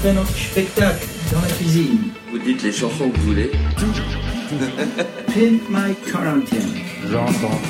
fait notre spectacle dans la cuisine. Vous dites les chansons que vous voulez. Pimp My Quarantine. J'entends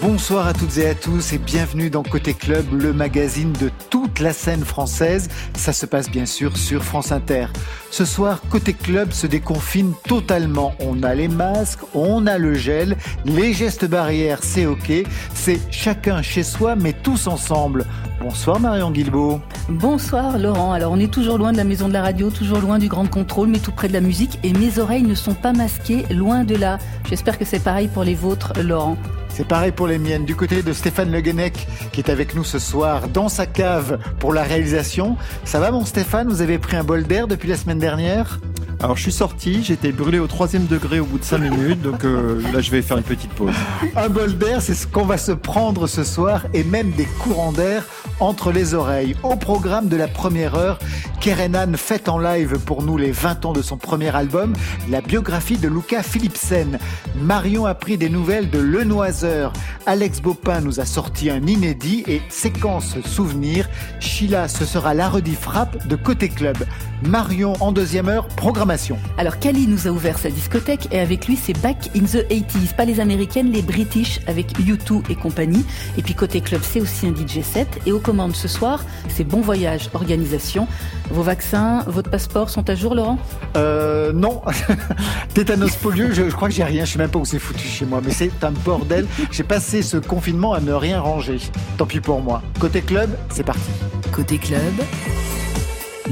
Bonsoir à toutes et à tous et bienvenue dans Côté Club, le magazine de toute la scène française. Ça se passe bien sûr sur France Inter. Ce soir, Côté Club se déconfine totalement. On a les masques, on a le gel, les gestes barrières, c'est ok. C'est chacun chez soi, mais tous ensemble. Bonsoir Marion Guilbeault. Bonsoir Laurent. Alors on est toujours loin de la maison de la radio, toujours loin du grand contrôle, mais tout près de la musique. Et mes oreilles ne sont pas masquées, loin de là. J'espère que c'est pareil pour les vôtres, Laurent. C'est pareil pour les miennes. Du côté de Stéphane Le Guenec, qui est avec nous ce soir dans sa cave pour la réalisation. Ça va mon Stéphane? Vous avez pris un bol d'air depuis la semaine dernière? Alors je suis sorti, j'étais brûlé au troisième degré au bout de 5 minutes, donc euh, là je vais faire une petite pause. Un bol d'air, c'est ce qu'on va se prendre ce soir, et même des courants d'air entre les oreilles. Au programme de la première heure, Kerenan fait en live pour nous les 20 ans de son premier album, la biographie de Luca Philipsen. Marion a pris des nouvelles de Le Noiseur. Alex Bopin nous a sorti un inédit et séquence souvenir. Sheila, ce sera la frappe de Côté Club. Marion en deuxième heure, programmation. Alors Kali nous a ouvert sa discothèque et avec lui c'est Back in the 80s, pas les américaines, les british avec U2 et compagnie. Et puis côté club c'est aussi un DJ set et aux commandes ce soir c'est Bon Voyage Organisation. Vos vaccins, votre passeport sont à jour Laurent? Euh non, tétanos polio, je, je, crois que j'ai rien, je sais même pas où c'est foutu chez moi, mais c'est un bordel. J'ai passé ce confinement à ne rien ranger. Tant pis pour moi. Côté club, c'est parti. Côté club.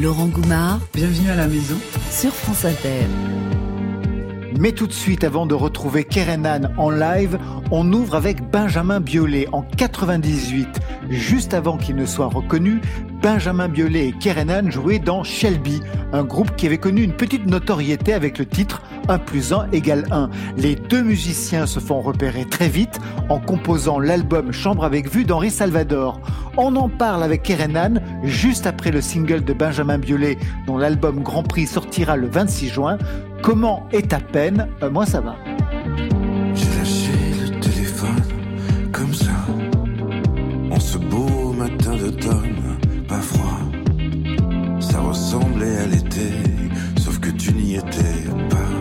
Laurent Goumard. Bienvenue à la maison. Sur France Inter. Mais tout de suite, avant de retrouver Kerenan en live, on ouvre avec Benjamin Biolay en 98. Juste avant qu'il ne soit reconnu, Benjamin Biolay et Kerenan jouaient dans Shelby, un groupe qui avait connu une petite notoriété avec le titre 1 plus 1 égale 1. Les deux musiciens se font repérer très vite en composant l'album Chambre avec vue d'Henri Salvador. On en parle avec Kerenan juste après le single de Benjamin Biolay dont l'album Grand Prix sortira le 26 juin. Comment est ta peine euh, Moi ça va. J'ai lâché le téléphone comme ça en ce beau matin d'automne, pas froid. Ça ressemblait à l'été, sauf que tu n'y étais pas.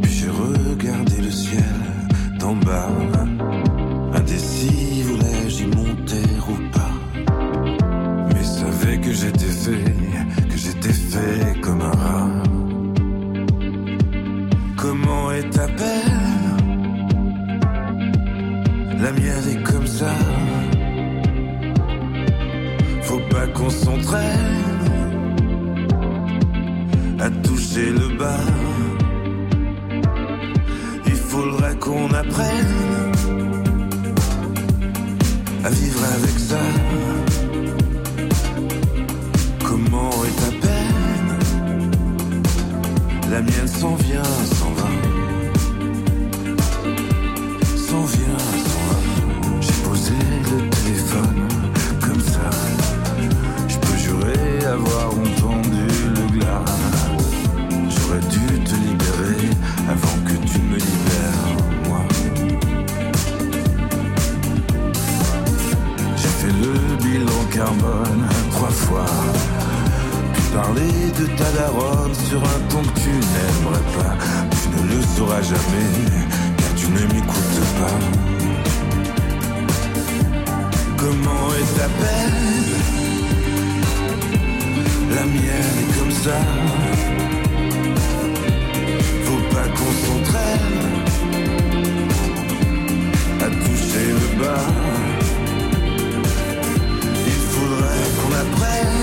Puis j'ai regardé le ciel d'en bas, comme un rat. Comment est ta peine La mienne est comme ça. Faut pas qu'on s'entraîne à toucher le bas. Il faudrait qu'on apprenne à vivre avec ça. Comment est ta peine La mienne s'en vient, s'en va. De ta daronne sur un ton que tu n'aimerais pas. Tu ne le sauras jamais, car tu ne m'écoutes pas. Comment est ta peine La mienne est comme ça. Faut pas qu'on s'entraîne à toucher le bas. Il faudrait qu'on apprenne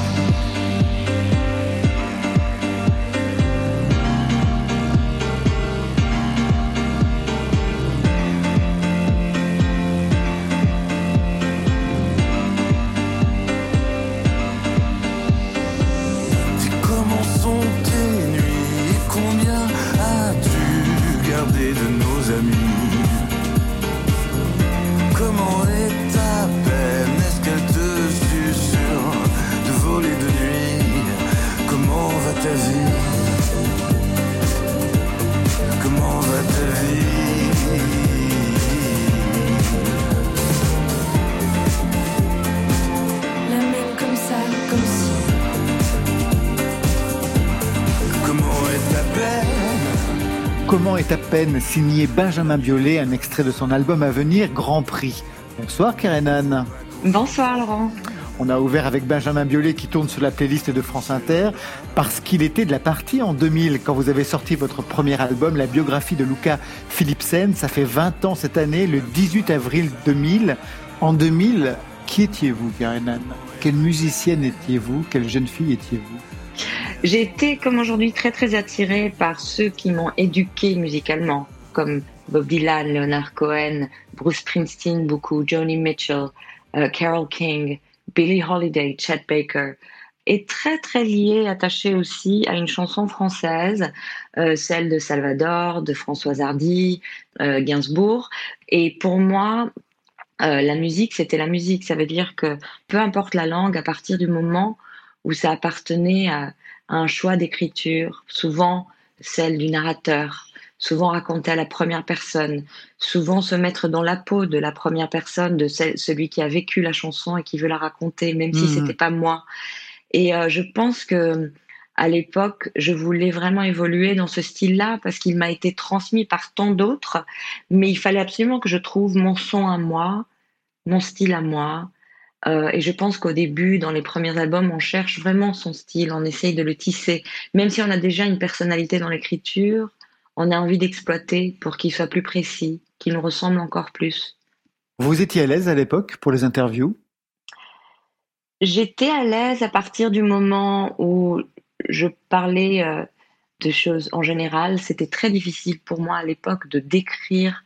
Peine signé Benjamin Biolay, un extrait de son album à venir, Grand Prix. Bonsoir Kerenan. Bonsoir Laurent. On a ouvert avec Benjamin Biolay qui tourne sur la playlist de France Inter parce qu'il était de la partie en 2000 quand vous avez sorti votre premier album, la biographie de Luca Philipsen. Ça fait 20 ans cette année, le 18 avril 2000. En 2000, qui étiez-vous, Kerenan Quelle musicienne étiez-vous? Quelle jeune fille étiez-vous? J'ai été, comme aujourd'hui, très très attirée par ceux qui m'ont éduquée musicalement, comme Bob Dylan, Leonard Cohen, Bruce Springsteen, beaucoup, Joni Mitchell, euh, Carole King, Billie Holiday, Chet Baker. Et très très liée, attachée aussi à une chanson française, euh, celle de Salvador, de Françoise Hardy, euh, Gainsbourg. Et pour moi, euh, la musique, c'était la musique. Ça veut dire que peu importe la langue, à partir du moment où ça appartenait à, à un choix d'écriture, souvent celle du narrateur, souvent raconter à la première personne, souvent se mettre dans la peau de la première personne, de celui qui a vécu la chanson et qui veut la raconter, même si Mhm. c'était pas moi. Et euh, je pense que à l'époque, je voulais vraiment évoluer dans ce style-là parce qu'il m'a été transmis par tant d'autres, mais il fallait absolument que je trouve mon son à moi, mon style à moi. Euh, et je pense qu'au début, dans les premiers albums, on cherche vraiment son style, on essaye de le tisser. Même si on a déjà une personnalité dans l'écriture, on a envie d'exploiter pour qu'il soit plus précis, qu'il nous ressemble encore plus. Vous étiez à l'aise à l'époque pour les interviews? J'étais à l'aise à partir du moment où je parlais euh, de choses en général. C'était très difficile pour moi à l'époque de décrire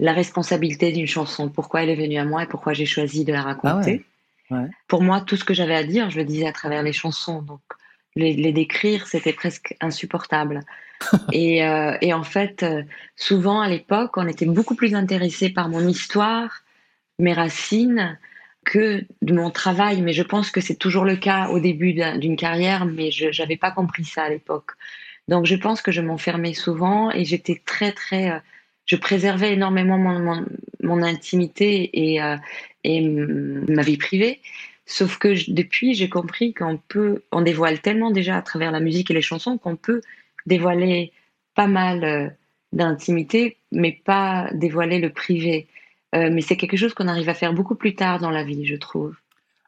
la responsabilité d'une chanson, pourquoi elle est venue à moi et pourquoi j'ai choisi de la raconter. Ah ouais. Ouais. Pour moi, tout ce que j'avais à dire, je le disais à travers les chansons. Donc, les, les décrire, c'était presque insupportable. et, euh, et en fait, euh, souvent à l'époque, on était beaucoup plus intéressé par mon histoire, mes racines, que de mon travail. Mais je pense que c'est toujours le cas au début d'un- d'une carrière, mais je n'avais pas compris ça à l'époque. Donc, je pense que je m'enfermais souvent et j'étais très, très. Je préservais énormément mon, intimité et, euh, ma vie privée. Sauf que depuis, j'ai compris qu'on peut, on dévoile tellement déjà à travers la musique et les chansons qu'on peut dévoiler pas mal euh, d'intimité, mais pas dévoiler le privé. Euh, mais c'est quelque chose qu'on arrive à faire beaucoup plus tard dans la vie, je trouve.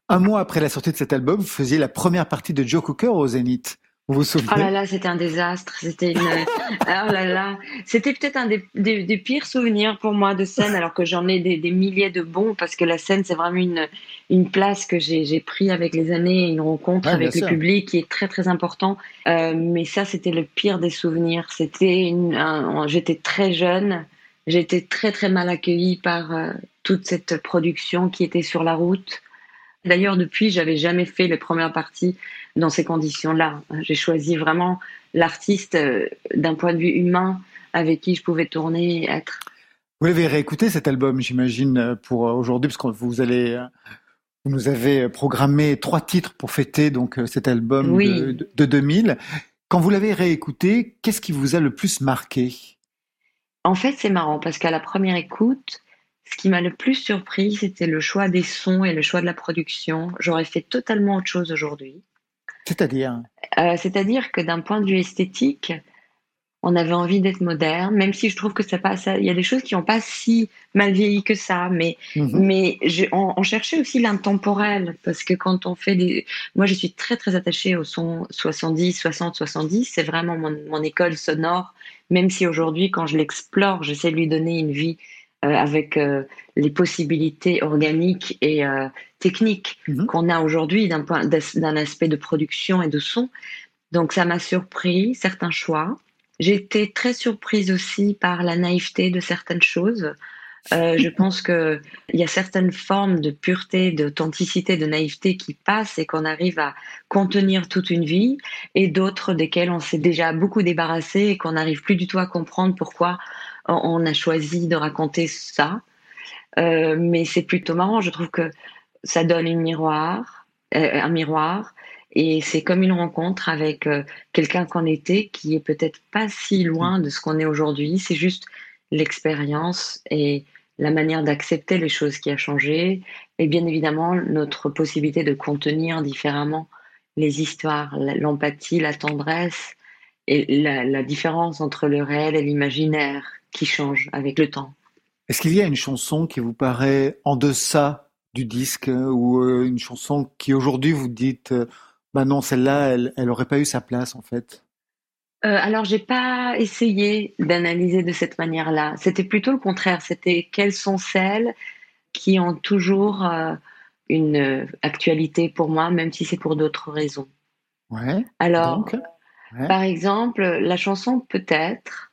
Un mois après la sortie de cet album, vous faisiez la première partie de Joe Cooker au Zénith. Vous vous souvenez Oh là là, c'était un désastre. C'était une. oh là là, c'était peut-être un des, des- des pires souvenirs pour moi de scène, alors que j'en ai des, des milliers de bons, parce que la scène, c'est vraiment une, une place que j'ai pris avec les années, une rencontre avec le sûr. public qui est très très important. Euh, mais ça, c'était le pire des souvenirs. C'était un- j'étais très jeune, j'étais très très mal accueillie par euh, toute cette production qui était sur la route. D'ailleurs, depuis, j'avais jamais fait les premières parties dans ces conditions-là. J'ai choisi vraiment l'artiste euh, d'un point de vue humain avec qui je pouvais tourner et être. Vous l'avez réécouté cet album, j'imagine, euh, pour euh, aujourd'hui, parce que vous allez, vous nous avez programmé trois titres pour fêter donc cet album Oui. de- de 2000. Quand vous l'avez réécouté, qu'est-ce qui vous a le plus marqué? En fait, c'est marrant parce qu'à la première écoute, ce qui m'a le plus surpris, c'était le choix des sons et le choix de la production. J'aurais fait totalement autre chose aujourd'hui. C'est-à-dire Euh, C'est-à-dire que d'un point de vue esthétique, on avait envie d'être moderne, même si je trouve que ça passe. Il y a des choses qui n'ont pas si mal vieilli que ça, mais Mhm. mais je- on, on cherchait aussi l'intemporel parce que quand on fait des, moi je suis très très attachée au son 70, 60, 70. C'est vraiment mon, mon école sonore. Même si aujourd'hui, quand je l'explore, j'essaie de lui donner une vie avec euh, les possibilités organiques et euh, techniques Mhm. qu'on a aujourd'hui d'un point d'un aspect de production et de son. Donc ça m'a surpris certains choix. J'ai été très surprise aussi par la naïveté de certaines choses. Euh, je pense que il y a certaines formes de pureté, d'authenticité, de naïveté qui passent et qu'on arrive à contenir toute une vie, et d'autres desquelles on s'est déjà beaucoup débarrassé et qu'on n'arrive plus du tout à comprendre pourquoi on- a choisi de raconter ça. Euh, mais c'est plutôt marrant. Je trouve que ça donne miroir, euh, un miroir, Et c'est comme une rencontre avec euh, quelqu'un qu'on était qui est peut-être pas si loin de ce qu'on est aujourd'hui. C'est juste l'expérience et la manière d'accepter les choses qui a changé. Et bien évidemment, notre possibilité de contenir différemment les histoires, l'empathie, la tendresse et la différence entre le réel et l'imaginaire qui change avec le temps. Est-ce qu'il y a une chanson qui vous paraît en deçà du disque ou euh, une chanson qui aujourd'hui vous dites euh, bah non celle-là elle elle aurait pas eu sa place en fait? Euh, alors, j'ai pas essayé d'analyser de cette manière-là. C'était plutôt le contraire. C'était quelles sont celles qui ont toujours euh, une actualité pour moi, même si c'est pour d'autres raisons. Ouais. Alors, Donc, ouais. par exemple, la chanson Peut-être,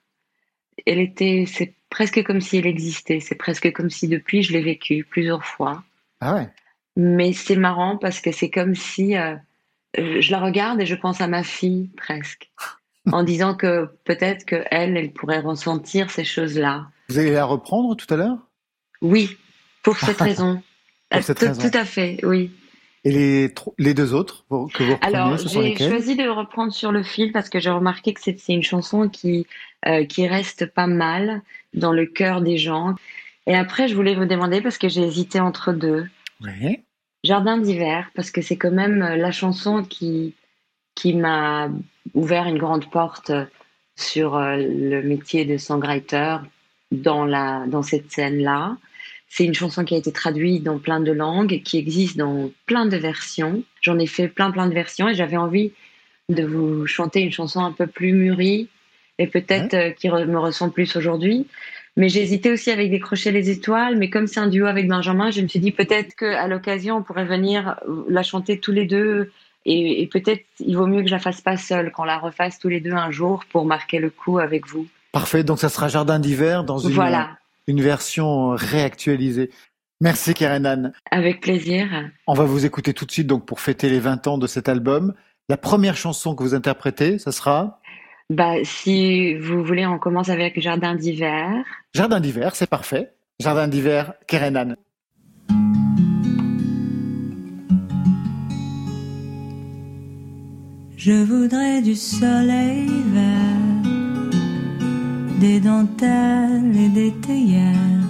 elle était, c'est presque comme si elle existait. C'est presque comme si depuis je l'ai vécue plusieurs fois. Ah ouais. Mais c'est marrant parce que c'est comme si euh, euh, je la regarde et je pense à ma fille presque, en disant que peut-être que elle, elle pourrait ressentir ces choses-là. Vous allez la reprendre tout à l'heure? Oui, pour cette raison. Pour cette tout, raison. tout à fait, oui. Et les deux autres que vous reprenez, Alors, ce sont j'ai choisi de reprendre sur le fil parce que j'ai remarqué que c'est une chanson qui, euh, qui reste pas mal dans le cœur des gens. Et après, je voulais vous demander parce que j'ai hésité entre deux. Ouais. Jardin d'hiver, parce que c'est quand même euh, la chanson qui, qui m'a ouvert une grande porte euh, sur le métier de songwriter dans, la, dans cette scène-là. C'est une chanson qui a été traduite dans plein de langues, qui existe dans plein de versions. J'en ai fait plein, plein de versions et j'avais envie de vous chanter une chanson un peu plus mûrie et peut-être euh, qui re- me ressemble plus aujourd'hui. Mais j'ai hésité aussi avec Décrocher les étoiles, mais comme c'est un duo avec Benjamin, je me suis dit peut-être qu'à l'occasion, on pourrait venir la chanter tous les deux. Et, et peut-être il vaut mieux que je la fasse pas seule, qu'on la refasse tous les deux un jour pour marquer le coup avec vous. Parfait. Donc ça sera Jardin d'hiver dans une Voilà, une version réactualisée. Merci Karenan. avec plaisir. On va vous écouter tout de suite donc pour fêter les 20 ans de cet album. La première chanson que vous interprétez, ça sera? Bah, si vous voulez, on commence avec Jardin d'hiver. Jardin d'hiver, c'est parfait. Jardin d'hiver, Kerenan. Je voudrais du soleil vert, des dentelles et des théières,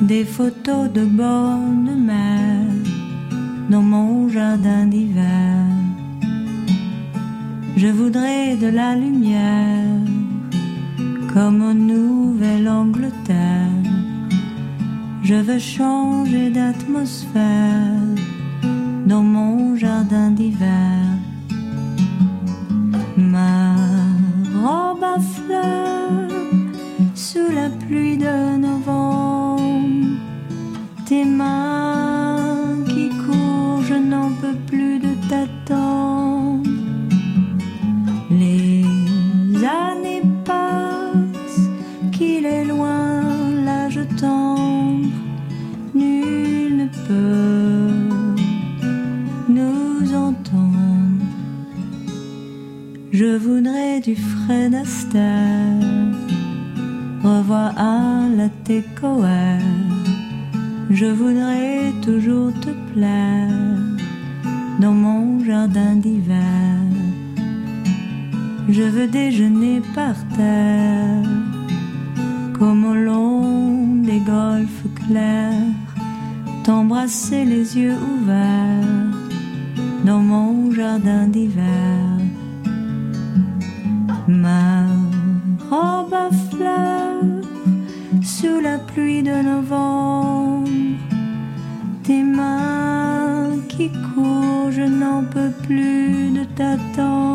des photos de bonne mère dans mon jardin d'hiver. Je voudrais de la lumière comme en Nouvelle-Angleterre. Je veux changer d'atmosphère dans mon jardin d'hiver. Robe à fleurs sous la pluie de novembre. Tes mains Je voudrais du Fred Astaire, revoir un latte coeur. Je voudrais toujours te plaire dans mon jardin d'hiver. Je veux déjeuner par terre, comme au long des golfes clairs, t'embrasser les yeux ouverts dans mon jardin d'hiver. Ma robe à fleurs sous la pluie de novembre, tes mains qui courent, je n'en peux plus de t'attendre.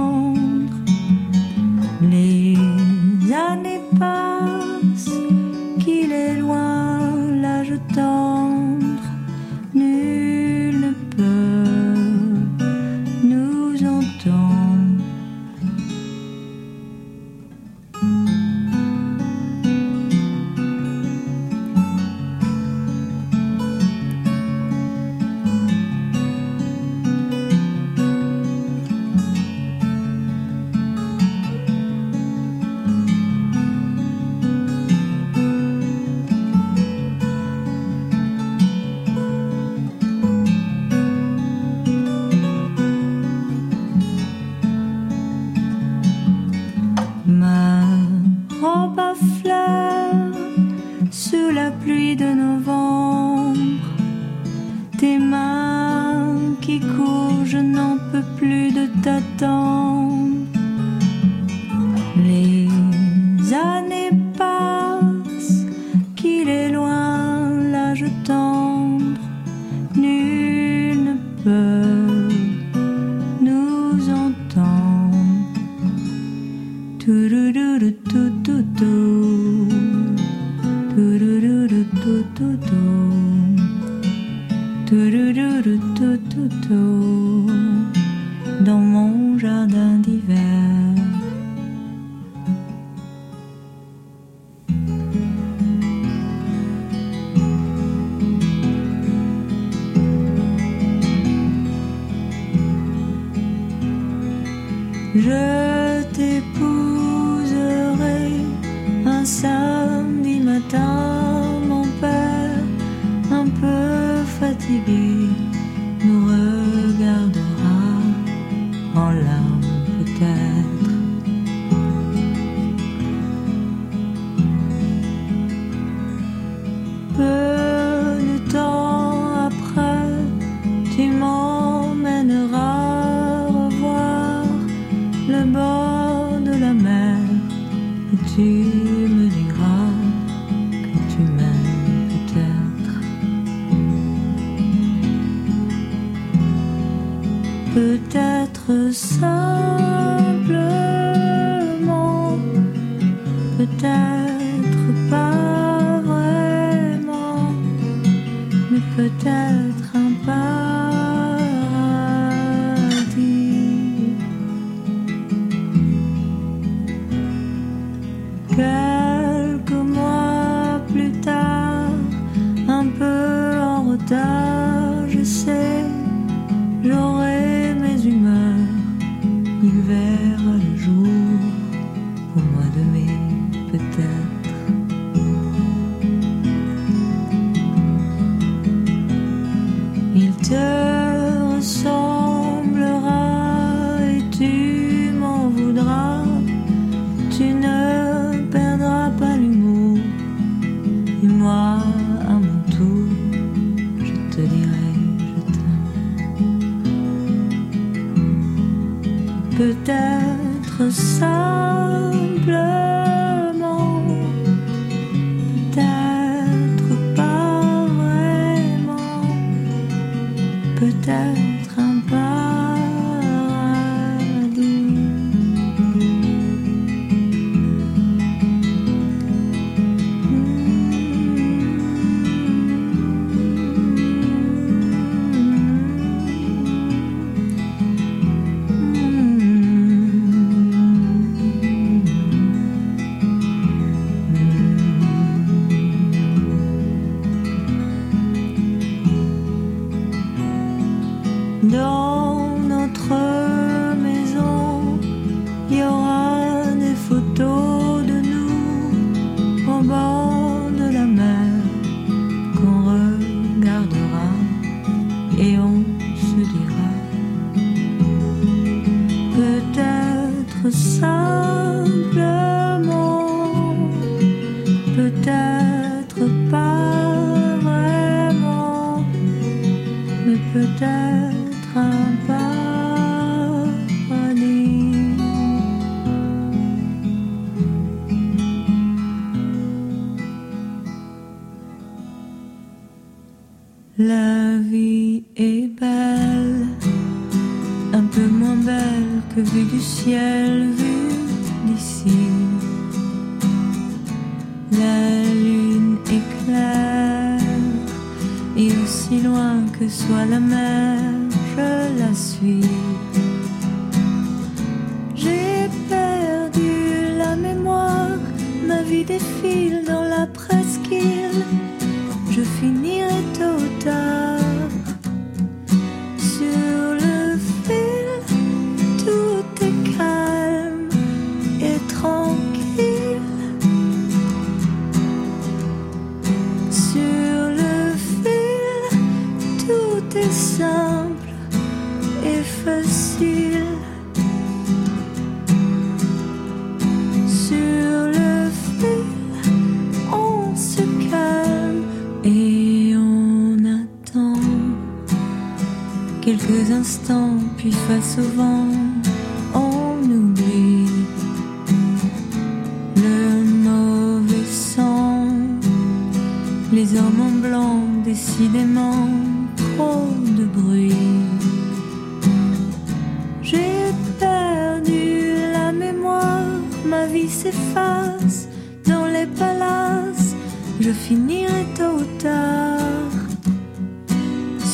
J'aurai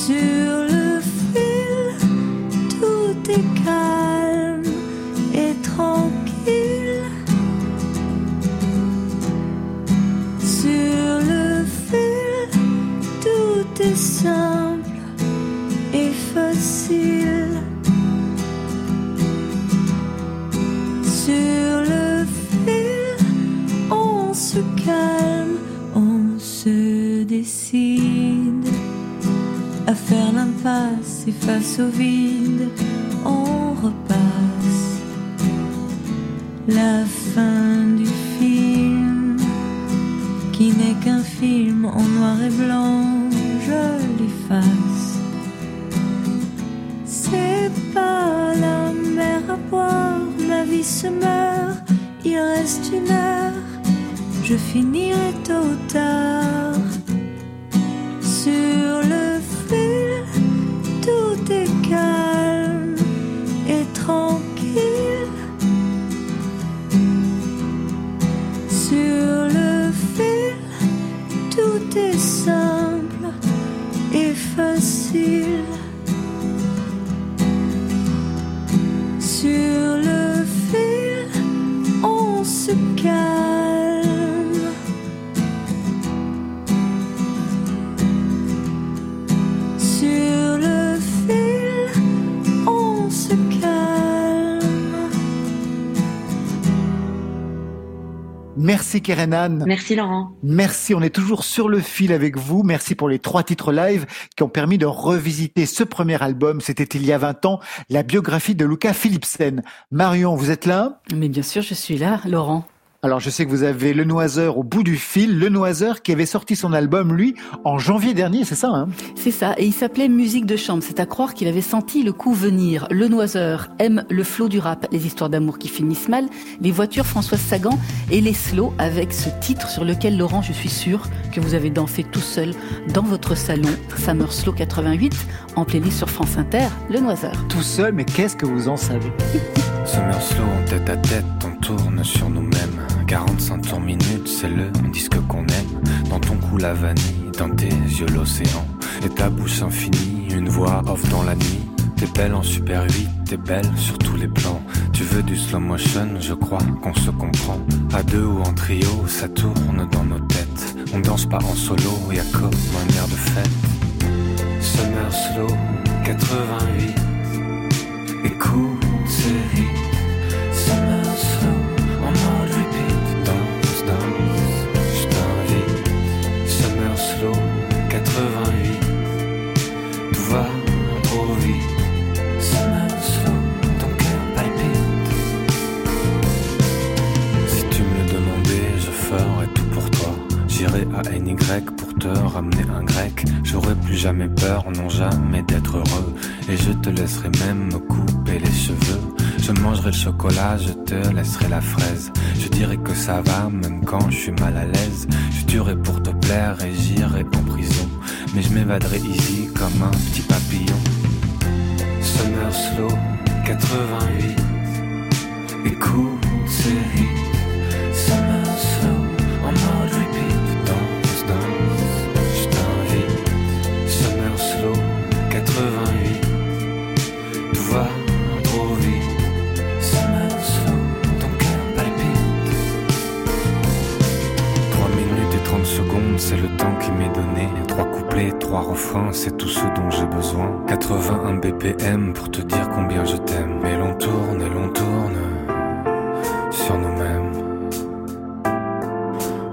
Sur le fil, tout est calme et tranquille. Sur le fil, tout est simple l'impasse et face au vide, on repasse la fin du film qui n'est qu'un film en noir et blanc, je l'efface. C'est pas la mer à boire, ma vie se meurt, il reste une heure, je finirai tôt tard. Merci Kerenan. Merci Laurent. Merci, on est toujours sur le fil avec vous. Merci pour les trois titres live qui ont permis de revisiter ce premier album. C'était il y a 20 ans, la biographie de Luca Philipsen. Marion, vous êtes là? Mais bien sûr, je suis là, Laurent. Alors je sais que vous avez Le Noiseur au bout du fil. Le Noiseur qui avait sorti son album, lui, en janvier dernier, c'est ça hein? C'est ça, et il s'appelait Musique de chambre. C'est à croire qu'il avait senti le coup venir. Le Noiseur aime le flot du rap, les histoires d'amour qui finissent mal, les voitures Françoise Sagan et les slow avec ce titre sur lequel, Laurent, je suis sûr que vous avez dansé tout seul dans votre salon, Summer Slow 88, en playlist sur France Inter, Le Noiseur. Tout seul, mais qu'est-ce que vous en savez? Summer slow, en tête à tête, tourne sur nous-mêmes. 45 tours minutes, c'est le disque qu'on aime. Dans ton cou la vanille, dans tes yeux l'océan. Et ta bouche infinie, une voix off dans la nuit. T'es belle en super 8, t'es belle sur tous les plans. Tu veux du slow motion, je crois qu'on se comprend. À deux ou en trio, ça tourne dans nos têtes. On danse pas en solo, y a comme un air de fête. Summer slow, 88. Écoute J'irai à NY pour te ramener un grec. J'aurai plus jamais peur, non jamais d'être heureux. Et je te laisserai même me couper les cheveux. Je mangerai le chocolat, je te laisserai la fraise. Je dirai que ça va, même quand je suis mal à l'aise. Je tuerai pour te plaire et j'irai en prison. Mais je m'évaderai easy comme un petit papillon. Summer slow, 88. Écoute ce hit. Summer slow, en mode repeat. 88. Tout va trop vite. Summer slow, ton cœur palpite. 3 minutes et 30 secondes, c'est le temps qui m'est donné. Trois couplets, trois refrains, c'est tout ce dont j'ai besoin. 81 BPM pour te dire combien je t'aime. Et l'on tourne et l'on tourne sur nous-mêmes.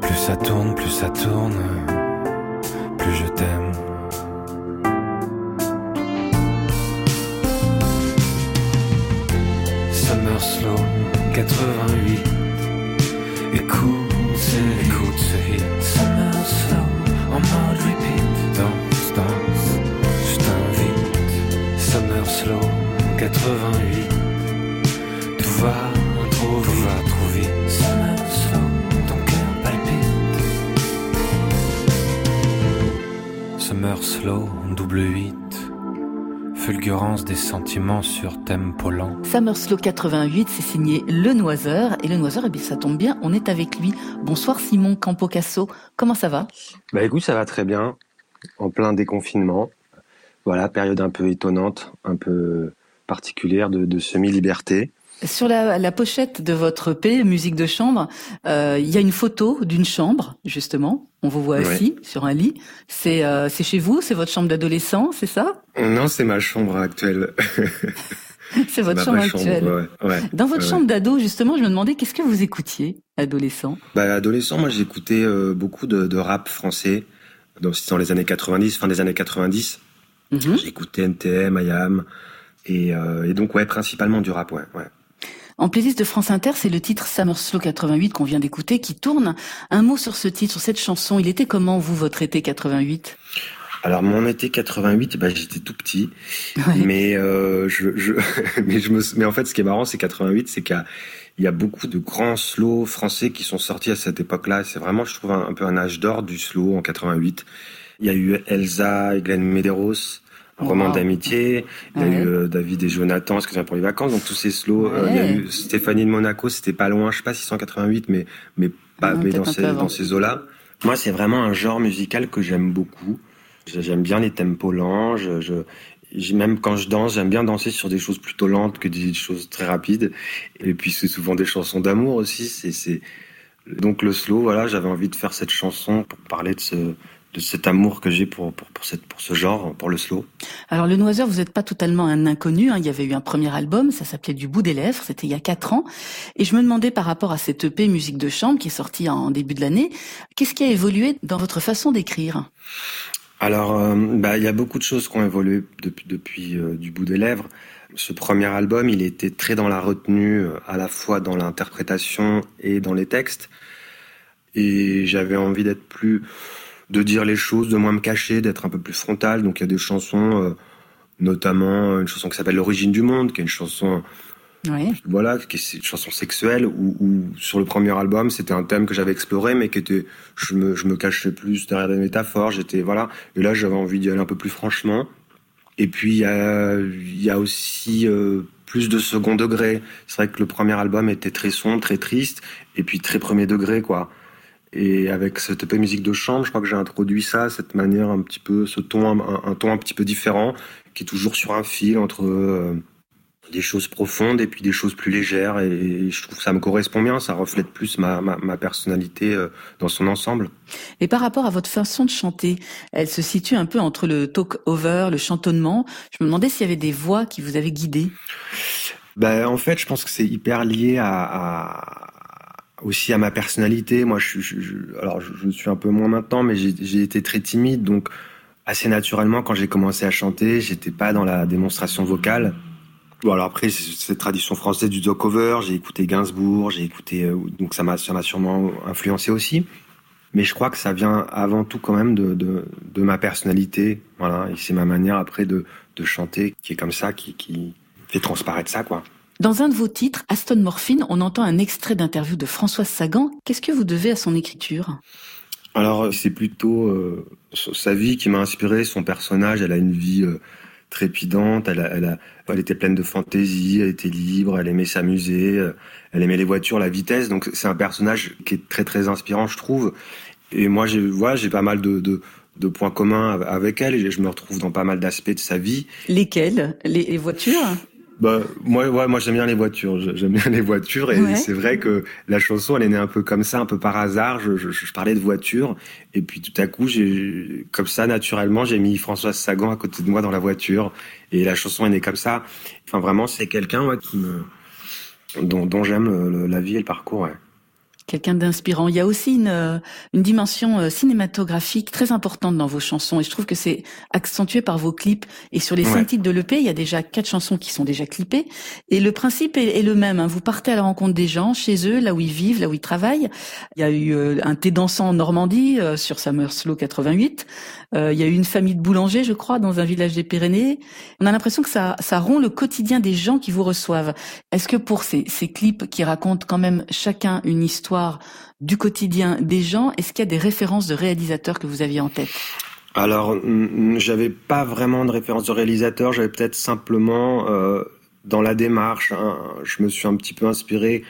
Plus ça tourne, plus ça tourne, plus je t'aime. Tempo lent. Summer Slow 88, c'est signé Le Noiseur. Et Le Noiseur, eh bien, ça tombe bien, on est avec lui. Bonsoir Simon Campocasso, comment ça va? Bah écoute, ça va très bien, en plein déconfinement. Voilà, période un peu étonnante, un peu particulière de, de semi-liberté. Sur la, la, pochette de votre EP, musique de chambre, euh, il y a une photo d'une chambre, justement. On vous voit assis ouais. sur un lit. C'est euh, chez vous, c'est votre chambre d'adolescent, c'est ça? Non, c'est ma chambre actuelle. c'est votre chambre actuelle. Chambre, ouais. Dans votre chambre d'ado, justement, je me demandais qu'est-ce que vous écoutiez, adolescent? Bah, Adolescent, moi j'écoutais euh, beaucoup de, de, rap français, dans, dans les années 90, fin des années 90. Mm -hmm. J'écoutais NTM, IAM, et, euh, et, donc ouais, principalement du rap, ouais. ouais. En playlist de France Inter, c'est le titre Summer Slow 88 qu'on vient d'écouter qui tourne. Un mot sur ce titre, sur cette chanson. Il était comment, vous, votre été 88 alors mon été 88, bah, j'étais tout petit, ouais. mais euh, je, je mais je me, mais en fait, ce qui est marrant, c'est 88, c'est qu'il y, y a beaucoup de grands slows français qui sont sortis à cette époque-là. C'est vraiment, je trouve, un, un peu un âge d'or du slow en 88. Il y a eu Elsa et Glenn Medeiros, un roman d'amitié. Il y a ouais. eu euh, David et Jonathan, excusez-moi pour les vacances? Donc tous ces slows. Ouais. Euh, il y a eu Stéphanie de Monaco, c'était pas loin, je sais pas 688, mais mais pas non, mais dans ces dans ces eaux-là. Moi, c'est vraiment un genre musical que j'aime beaucoup. J'aime bien les tempos lents. Je, je même quand je danse, j'aime bien danser sur des choses plutôt lentes que des choses très rapides. Et puis c'est souvent des chansons d'amour aussi. C'est donc le slow. Voilà, j'avais envie de faire cette chanson pour parler de ce de cet amour que j'ai pour, pour, pour, ce genre, pour le slow. Alors le Noiseur, vous n'êtes pas totalement un inconnu. Hein. Il y avait eu un premier album, ça s'appelait Du bout des lèvres, c'était il y a quatre ans. Et je me demandais par rapport à cette EP Musique de chambre qui est sortie en début de l'année, qu'est-ce qui a évolué dans votre façon d'écrire? Alors, euh, bah, il y a beaucoup de choses qui ont évolué depuis, euh, Du bout des lèvres. Ce premier album, il était très dans la retenue, euh, à la fois dans l'interprétation et dans les textes. Et j'avais envie d'être plus de dire les choses, de moins me cacher, d'être un peu plus frontal. Donc il y a des chansons, notamment une chanson qui s'appelle L'origine du monde, qui est une chanson, voilà, qui est une chanson sexuelle. Où, où sur le premier album, c'était un thème que j'avais exploré, mais qui était, je me, je me cachais plus derrière des métaphores. J'étais voilà. Et là, j'avais envie d'y aller un peu plus franchement. Et puis il y a, aussi euh, plus de second degré. C'est vrai que le premier album était très sombre, très triste, et puis très premier degré, quoi. Et avec cette EP musique de chambre, je crois que j'ai introduit ça, cette manière un petit peu, ce ton, un, un, ton un petit peu différent, qui est toujours sur un fil entre euh, des choses profondes et puis des choses plus légères. Et, je trouve que ça me correspond bien, ça reflète plus ma, ma, ma personnalité euh, dans son ensemble. Et par rapport à votre façon de chanter, elle se situe un peu entre le talk-over, le chantonnement. Je me demandais s'il y avait des voix qui vous avaient guidé. Ben, en fait, je pense que c'est hyper lié à, à aussi à ma personnalité. Moi, je, je, je alors je, suis un peu moins maintenant, mais j'ai été très timide, donc assez naturellement, quand j'ai commencé à chanter, j'étais pas dans la démonstration vocale. Bon, alors après, cette tradition française du talk-over, j'ai écouté Gainsbourg, j'ai écouté, euh, donc ça m'a sûrement influencé aussi. Mais je crois que ça vient avant tout quand même de, de, de ma personnalité, voilà. Et c'est ma manière après de, de chanter qui est comme ça, qui, qui fait transparaître ça, quoi. Dans un de vos titres, Aston Morphine, on entend un extrait d'interview de Françoise Sagan. Qu'est-ce que vous devez à son écriture? Alors, c'est plutôt euh, sa vie qui m'a inspiré, son personnage. Elle a une vie euh, trépidante, elle, elle, elle, était pleine de fantaisie, elle était libre, elle aimait s'amuser, euh, elle aimait les voitures, la vitesse. Donc, c'est un personnage qui est très, très inspirant, je trouve. Et moi, j'ai voilà, j'ai pas mal de, de de points communs avec elle et je me retrouve dans pas mal d'aspects de sa vie. Lesquels? Les, les voitures? Bah, moi, ouais, moi j'aime bien les voitures. J'aime bien les voitures et ouais. c'est vrai que la chanson, elle est née un peu comme ça, un peu par hasard. Je, je, je parlais de voitures et puis tout à coup, j'ai, comme ça, naturellement, j'ai mis Françoise Sagan à côté de moi dans la voiture et la chanson est née comme ça. Enfin, vraiment, c'est quelqu'un ouais, qui me, dont, dont j'aime la vie et le parcours. Ouais quelqu'un d'inspirant. Il y a aussi une, une dimension cinématographique très importante dans vos chansons et je trouve que c'est accentué par vos clips. Et sur les ouais. cinq titres de l'EP, il y a déjà quatre chansons qui sont déjà clippées. Et le principe est, est le même. Hein. Vous partez à la rencontre des gens, chez eux, là où ils vivent, là où ils travaillent. Il y a eu euh, un thé dansant en Normandie euh, sur Summer Slow 88. Euh, il y a eu une famille de boulangers, je crois, dans un village des Pyrénées. On a l'impression que ça, ça rompt le quotidien des gens qui vous reçoivent. Est-ce que pour ces, ces clips qui racontent quand même chacun une histoire du quotidien des gens, est-ce qu'il y a des références de réalisateurs que vous aviez en tête? Alors, j'avais pas vraiment de référence de réalisateur, j'avais peut-être simplement euh, dans la démarche, je me suis un petit peu inspiré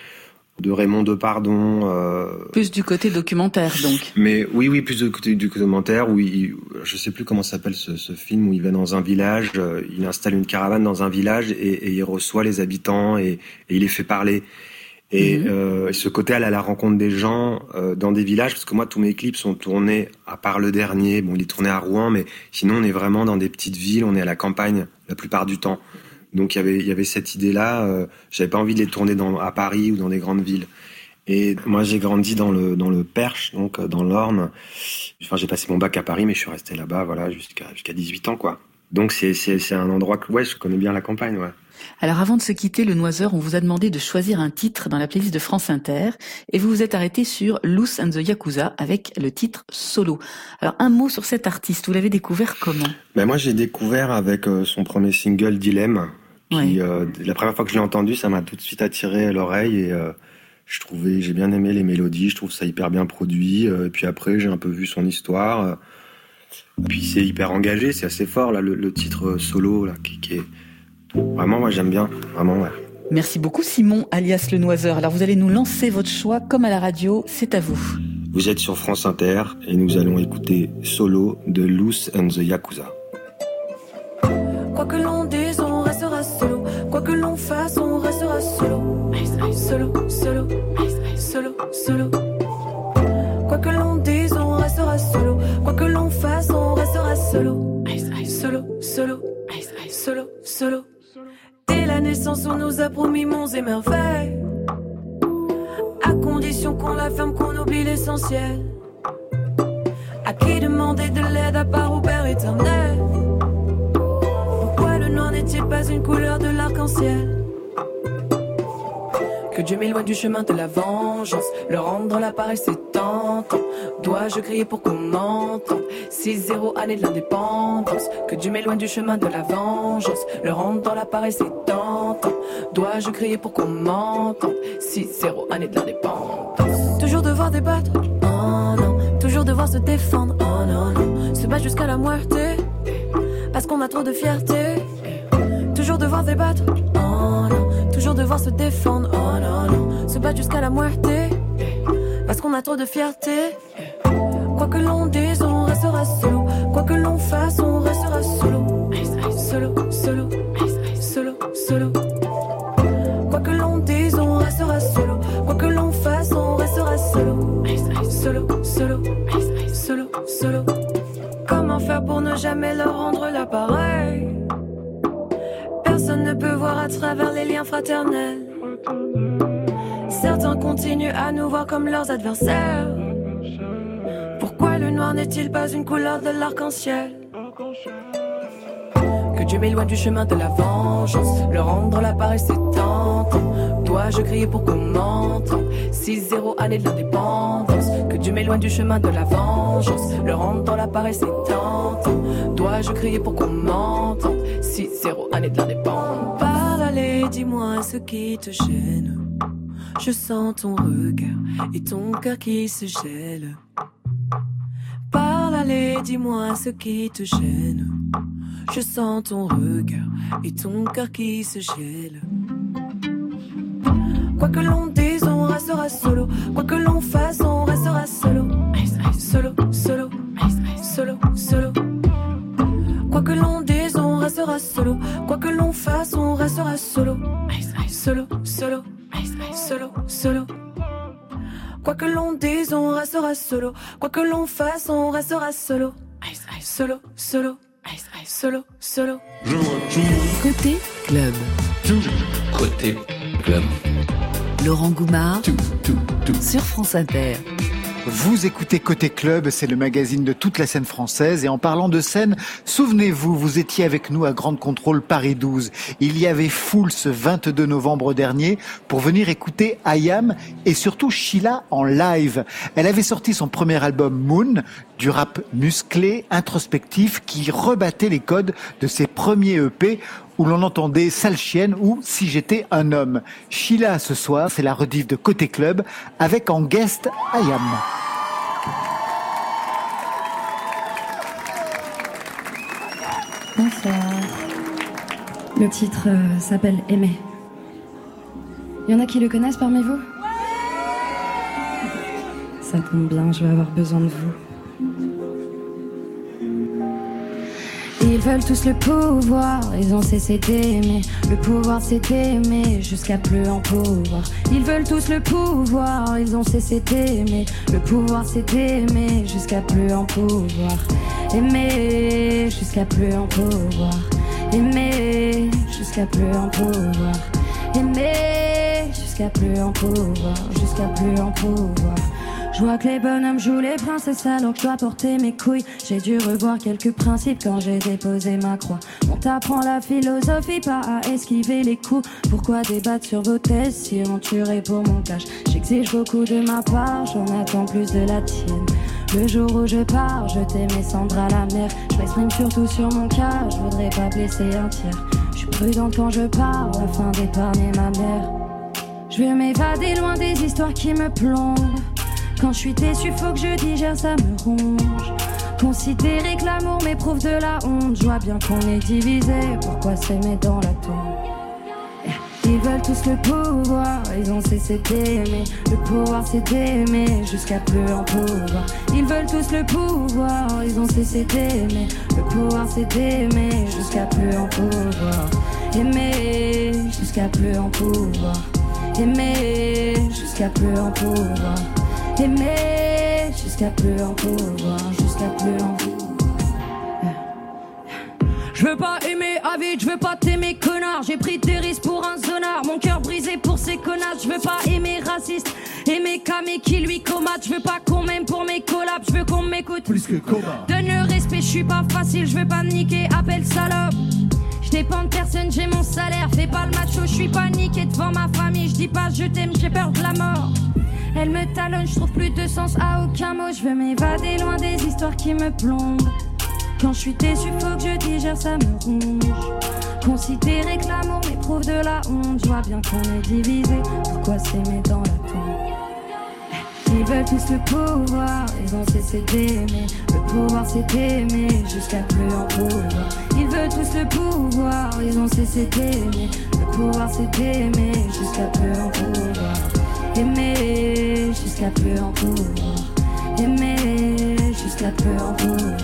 de Raymond Depardon. Euh... Plus du côté documentaire, donc. Mais oui, oui, plus du côté du documentaire. Où il, je sais plus comment s'appelle ce, ce, film où il va dans un village, euh, il installe une caravane dans un village et, et il reçoit les habitants et, et, il les fait parler. Et, mmh. euh, ce côté aller à la rencontre des gens euh, dans des villages, parce que moi tous mes clips sont tournés, à part le dernier, bon il est tourné à Rouen, mais sinon on est vraiment dans des petites villes, on est à la campagne la plupart du temps. Donc il y avait il y avait cette idée là. Euh, J'avais pas envie de les tourner dans, à Paris ou dans des grandes villes. Et moi j'ai grandi dans le dans le Perche, donc euh, dans l'Orne. Enfin j'ai passé mon bac à Paris, mais je suis resté là-bas voilà jusqu'à jusqu'à 18 ans quoi. Donc c'est un endroit que ouais je connais bien la campagne ouais. Alors avant de se quitter, le Noiseur, on vous a demandé de choisir un titre dans la playlist de France Inter et vous vous êtes arrêté sur Loose and the Yakuza avec le titre Solo. Alors un mot sur cet artiste, vous l'avez découvert comment? Ben moi j'ai découvert avec euh, son premier single Dilemme. Ouais. euh, la première fois que je l'ai entendu, ça m'a tout de suite attiré l'oreille et euh, je trouvais, j'ai bien aimé les mélodies, je trouve ça hyper bien produit. euh, et puis après, j'ai un peu vu son histoire. et puis c'est hyper engagé, c'est assez fort là, le, le titre solo là, qui, qui est vraiment, moi j'aime bien, vraiment ouais. Merci beaucoup Simon, alias le Noiseur. Alors vous allez nous lancer votre choix comme à la radio, c'est à vous. Vous êtes sur France Inter et nous allons écouter Solo de Loose and the Yakuza. Quoi que l'on dise. Quoi que l'on fasse, on restera solo. Solo, solo, solo, solo. Quoi que l'on dise, on restera solo. Quoi que l'on fasse, on restera solo. Solo, solo, solo, solo. Dès la naissance, on nous a promis monts et merveilles. À condition qu'on la ferme, qu'on oublie l'essentiel. À qui demander de l'aide à part au Père éternel? N'est-il pas une couleur de l'arc-en-ciel Que Dieu m'éloigne du chemin de la vengeance. Le rendre dans l'appareil, c'est tentant. Dois-je crier pour qu'on m'entende? 6-0 année de l'indépendance. Que Dieu m'éloigne du chemin de la vengeance. Le rendre dans l'appareil, c'est tentant. Dois-je crier pour qu'on m'entende? 6-0 année de l'indépendance. Toujours devoir débattre? Oh non. Toujours devoir se défendre? Oh non, non. Se battre jusqu'à la moitié parce qu'on a trop de fierté. Toujours devoir débattre, oh non. Toujours devoir se défendre, oh non, non. Se battre jusqu'à la moitié, parce qu'on a trop de fierté. Quoi que l'on dise, on restera solo. Quoi que l'on fasse, on restera solo. Solo, solo, solo, solo. Quoi que l'on dise, on restera solo. Quoi que l'on fasse, on restera solo. Solo, solo, solo, solo. Comment faire pour ne jamais leur rendre l'appareil? Peut voir à travers les liens fraternels. Certains continuent à nous voir comme leurs adversaires. Pourquoi le noir n'est-il pas une couleur de l'arc-en-ciel? Que Dieu m'éloigne du chemin de la vengeance. Le rendre l'appareil, c'est tentant. Dois-je crier pour qu'on m'entende 6-0 année de l'indépendance. Que Dieu m'éloigne du chemin de la vengeance. Le rendre dans l'appareil, c'est tentant. Dois-je crier pour qu'on m'entende 6-0 année de l'indépendance. Parle, allez, dis-moi ce qui te gêne. Je sens ton regard et ton cœur qui se gèle. Parle, allez, dis-moi ce qui te gêne. Je sens ton regard et ton cœur qui se gèle. Quoi que l'on dise, on restera solo. Quoi que l'on fasse, on restera solo. Solo, solo, solo, solo. Quoi que l'on dise, on restera solo. Quoi que l'on fasse, on restera solo. Solo, solo, solo, solo. Quoi que l'on dise, on restera solo. Quoi que l'on fasse, on restera solo. Solo, solo, solo, solo. Côté club. Côté club. Laurent Goumard sur France Inter. Vous écoutez Côté Club, c'est le magazine de toute la scène française. Et en parlant de scène, souvenez-vous, vous étiez avec nous à Grande Contrôle Paris 12. Il y avait foule ce 22 novembre dernier pour venir écouter Ayam et surtout Sheila en live. Elle avait sorti son premier album Moon, du rap musclé, introspectif, qui rebattait les codes de ses premiers EP où l'on entendait Sale chienne ou Si j'étais un homme. Sheila ce soir, c'est la rediff de Côté Club avec en guest Ayam. Bonsoir. Le titre euh, s'appelle Aimer. Il y en a qui le connaissent parmi vous? Ça tombe bien, je vais avoir besoin de vous. Veulent tous le pouvoir, ils ont cessé d'aimer. Le pouvoir c'est aimer jusqu'à plus en pouvoir. Ils veulent tous le pouvoir, ils ont cessé d'aimer. Le pouvoir c'est aimer jusqu'à plus en pouvoir. Aimer jusqu'à plus en pouvoir. Aimer jusqu'à plus en pouvoir. Aimer jusqu'à plus en pouvoir. Jusqu'à plus en pouvoir. Je vois que les bonhommes jouent les princesses alors que je dois porter mes couilles. J'ai dû revoir quelques principes quand j'ai déposé ma croix. On t'apprend la philosophie, pas à esquiver les coups. Pourquoi débattre sur vos thèses si on tuerait pour mon cash? J'exige beaucoup de ma part, j'en attends plus de la tienne. Le jour où je pars, je mes cendres à la mer. Je m'exprime surtout sur mon cas, je voudrais pas blesser un tiers. Je suis prudente quand je parle afin d'épargner ma mère. Je veux m'évader loin des histoires qui me plombent. Quand je suis déçu, faut que je digère, ça me ronge. Considérer que l'amour m'éprouve de la honte, je vois bien qu'on est divisé. Pourquoi s'aimer dans la tombe? Ils veulent tous le pouvoir, ils ont cessé d'aimer. Le pouvoir c'est d'aimer jusqu'à plus en pouvoir. Ils veulent tous le pouvoir, ils ont cessé d'aimer. Le pouvoir c'est d'aimer jusqu'à plus en pouvoir. Aimer jusqu'à plus en pouvoir. Aimer jusqu'à plus en pouvoir. Aimer jusqu'à plus en pouvoir, jusqu'à plus en. Je veux pas aimer vide, je veux pas t'aimer connard. J'ai pris des risques pour un zonard, mon cœur brisé pour ces connasses. Je veux pas aimer raciste, aimer camé qui lui comate. Je veux pas qu'on m'aime pour mes collabs, je veux qu'on m'écoute. Plus que combat. Donne le respect, je suis pas facile, je veux pas me niquer, appelle salope. Dépends de personne, j'ai mon salaire, fais pas le macho, je suis paniqué devant ma famille. Je dis pas je t'aime, j'ai peur de la mort. Elle me talonne, je trouve plus de sens à aucun mot. Je veux m'évader loin des histoires qui me plombent. Quand je suis déçu, faut que je digère, ça me ronge. Considérer que l'amour m'éprouve de la honte. Je vois bien qu'on est divisé. Pourquoi s'aimer dans la tombe? Ils veulent tous le pouvoir, ils ont cessé d'aimer. Le pouvoir c'est d'aimer jusqu'à plus en pouvoir. Tous le pouvoir, ils ont cessé d'aimer. Le pouvoir c'est d'aimer jusqu'à plus en pouvoir. Aimer jusqu'à plus en pouvoir. Aimer jusqu'à plus en pouvoir.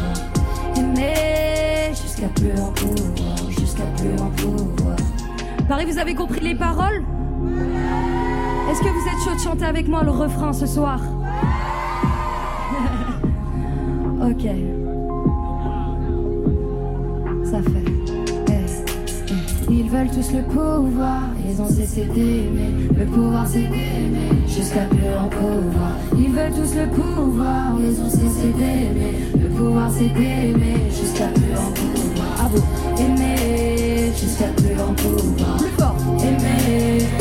Aimer jusqu'à plus en pouvoir. Jusqu'à plus en pouvoir. Paris, vous avez compris les paroles? Est-ce que vous êtes chaud de chanter avec moi le refrain ce soir? Ok. Veulent tous le pouvoir, ils ont cessé d'aimer. Le pouvoir c'est d'aimer jusqu'à plus en pouvoir. Ils veulent tous le pouvoir, ils ont cessé d'aimer. Le pouvoir c'est d'aimer jusqu'à plus en pouvoir. À vous, aimer jusqu'à plus en pouvoir. Plus fort, aimer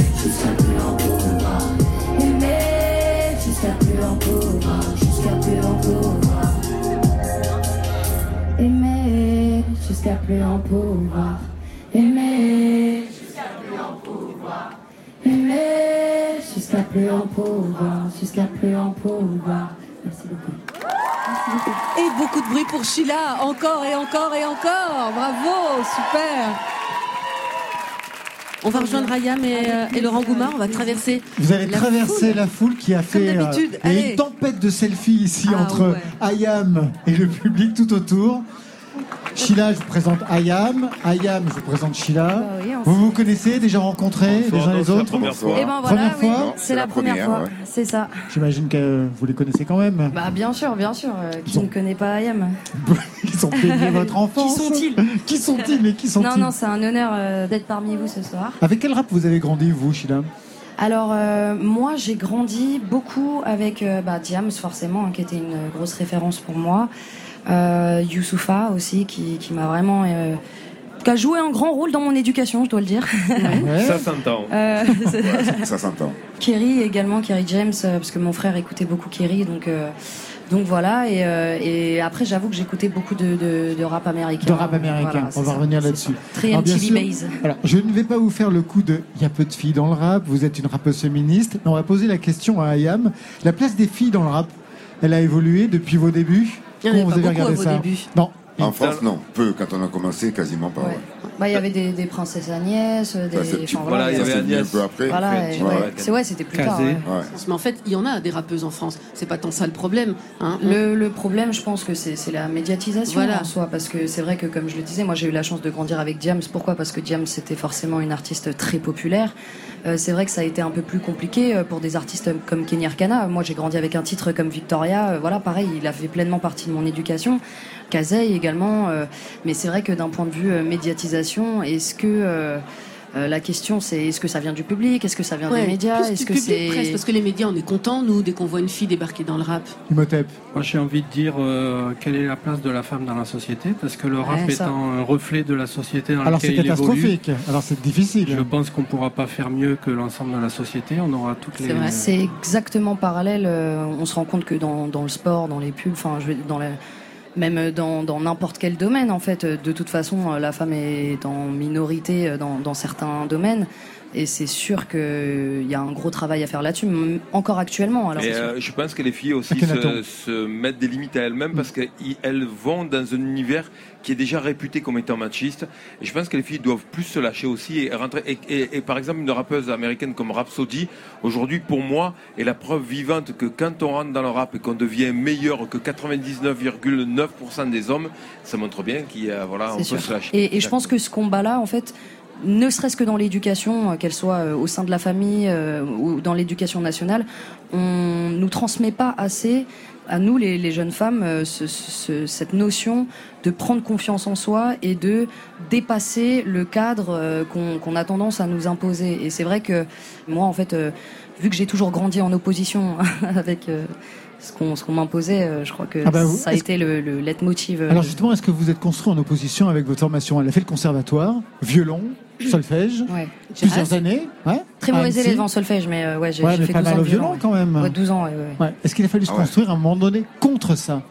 plus en pouvoir. Jusqu'à plus en pouvoir. Merci beaucoup. Et beaucoup de bruit pour Sheila, encore et encore et encore. Bravo, super. On va rejoindre Ayam et, euh, et Laurent Goumard. On va traverser. Vous allez la traverser foule. la foule qui a fait. euh, d'habitude, il y a allez. une tempête de selfies ici Ah entre ouais. Ayam et le public tout autour. Sheila, je vous présente Ayam. Ayam, je vous présente Sheila. Bah oui, vous vous connaissez, déjà rencontrés les uns les autres ben voilà, Première oui, fois c'est la première, fois. C'est ça. J'imagine que vous les connaissez quand même. Bah bien sûr, bien sûr. euh, qui ne connaît pas Ayam Ils ont baigné votre enfance. Qui sont-ils Qui sont-ils Mais qui sont-ils Non, non, c'est un honneur euh, d'être parmi vous ce soir. Avec quel rap vous avez grandi, vous, Sheila? Alors euh, moi j'ai grandi beaucoup avec euh, bah, Diams forcément hein, qui était une grosse référence pour moi, euh, Youssoufa aussi qui, qui m'a vraiment euh, qui a joué un grand rôle dans mon éducation je dois le dire. Ça s'entend. Euh, Ça s'entend. Kerry également, Kerry James, euh, parce que mon frère écoutait beaucoup Kerry, donc euh, donc voilà. Et, euh, et après, j'avoue que j'écoutais beaucoup de, de, de rap américain. De rap américain, Voilà, on va ça. revenir là-dessus. Très Alors, MTV. Alors, je ne vais pas vous faire le coup de il y a peu de filles dans le rap, vous êtes une rappeuse féministe, mais on va poser la question à Ayam. La place des filles dans le rap, elle a évolué depuis vos débuts? Comment vous avez regardé ça. Non. En France, non. Peu. Quand on a commencé, quasiment pas. ouais. Bah, il y avait des, des princesses Agnès, des. Ça, c'est- enfin, voilà, il y avait c'était- Agnès. un peu après. Voilà, ouais. c'est ouais, c'était plus tard. ouais. Mais en fait, il y en a des rappeuses en France. C'est pas tant ça le problème. hein. Le, le problème, je pense que c'est c'est la médiatisation Voilà. en soi, parce que c'est vrai que, comme je le disais, moi j'ai eu la chance de grandir avec Diams. Pourquoi? Parce que Diams c'était forcément une artiste très populaire. Euh, c'est vrai que ça a été un peu plus compliqué euh, pour des artistes comme Kenny Arcana. Moi j'ai grandi avec un titre comme Victoria. Euh, voilà, pareil, il a fait pleinement partie de mon éducation. Kazay également. euh, mais c'est vrai que d'un point de vue euh, médiatisation, est-ce que euh, la question c'est est-ce que ça vient du public Est-ce que ça vient Ouais, des médias Est-ce que c'est presque, parce que les médias, on est contents nous dès qu'on voit une fille débarquer dans le rap. Imhotep. Moi, j'ai envie de dire euh, quelle est la place de la femme dans la société, parce que le rap Ouais, étant un reflet de la société dans Alors c'est laquelle il évolue. catastrophique. Alors c'est difficile. Je pense qu'on ne pourra pas faire mieux que l'ensemble de la société. On aura toutes les. C'est exactement parallèle. On se rend compte que dans, dans le sport, dans les pubs, enfin, je vais dans la- même dans dans n'importe quel domaine, en fait, de toute façon, euh, la femme est en minorité euh, dans, dans certains domaines. Et c'est sûr qu'il y a un gros travail à faire là-dessus, encore actuellement. Alors, euh, je pense que les filles aussi se, se mettent des limites à elles-mêmes parce qu'elles vont dans un univers qui est déjà réputé comme étant machiste. Et je pense que les filles doivent plus se lâcher aussi et rentrer. Et, et- et par exemple, une rappeuse américaine comme Rhapsody, aujourd'hui, pour moi, est la preuve vivante que quand on rentre dans le rap et qu'on devient meilleur que 99,9% des hommes, ça montre bien qu'il y a, voilà, on peut sûr. se lâcher. Et, et je pense que ce combat-là, en fait, ne serait-ce que dans l'éducation, euh, qu'elle soit euh, au sein de la famille euh, ou dans l'éducation nationale, on nous transmet pas assez à nous, les, les jeunes femmes, ce- ce- cette notion de prendre confiance en soi et de dépasser le cadre qu'on a tendance à nous imposer. Et c'est vrai que moi, en fait, vu que j'ai toujours grandi en opposition avec ce qu'on m'imposait, je crois que Ah bah, vous- ça a été le, le leitmotiv. Alors justement, est-ce que vous êtes construit en opposition avec votre formation? Elle a fait le conservatoire, violon, solfège, Ouais. plusieurs Jazz. années. Ouais. Très mauvais Annecy. élève en solfège, mais euh, ouais, j'ai Ouais, fait pas 12 mal ans au de violon, quand même. Ouais, 12 ans, ouais, ouais. Ouais. Est-ce qu'il a fallu se construire à un moment donné contre ça?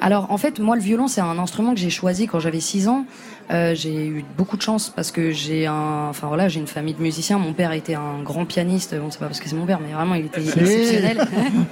Alors en fait, moi le violon c'est un instrument que j'ai choisi quand j'avais 6 ans. Euh, j'ai eu beaucoup de chance parce que j'ai un, enfin voilà, j'ai une famille de musiciens. Mon père était un grand pianiste. Bon, c'est pas parce que c'est mon père, mais vraiment il était exceptionnel.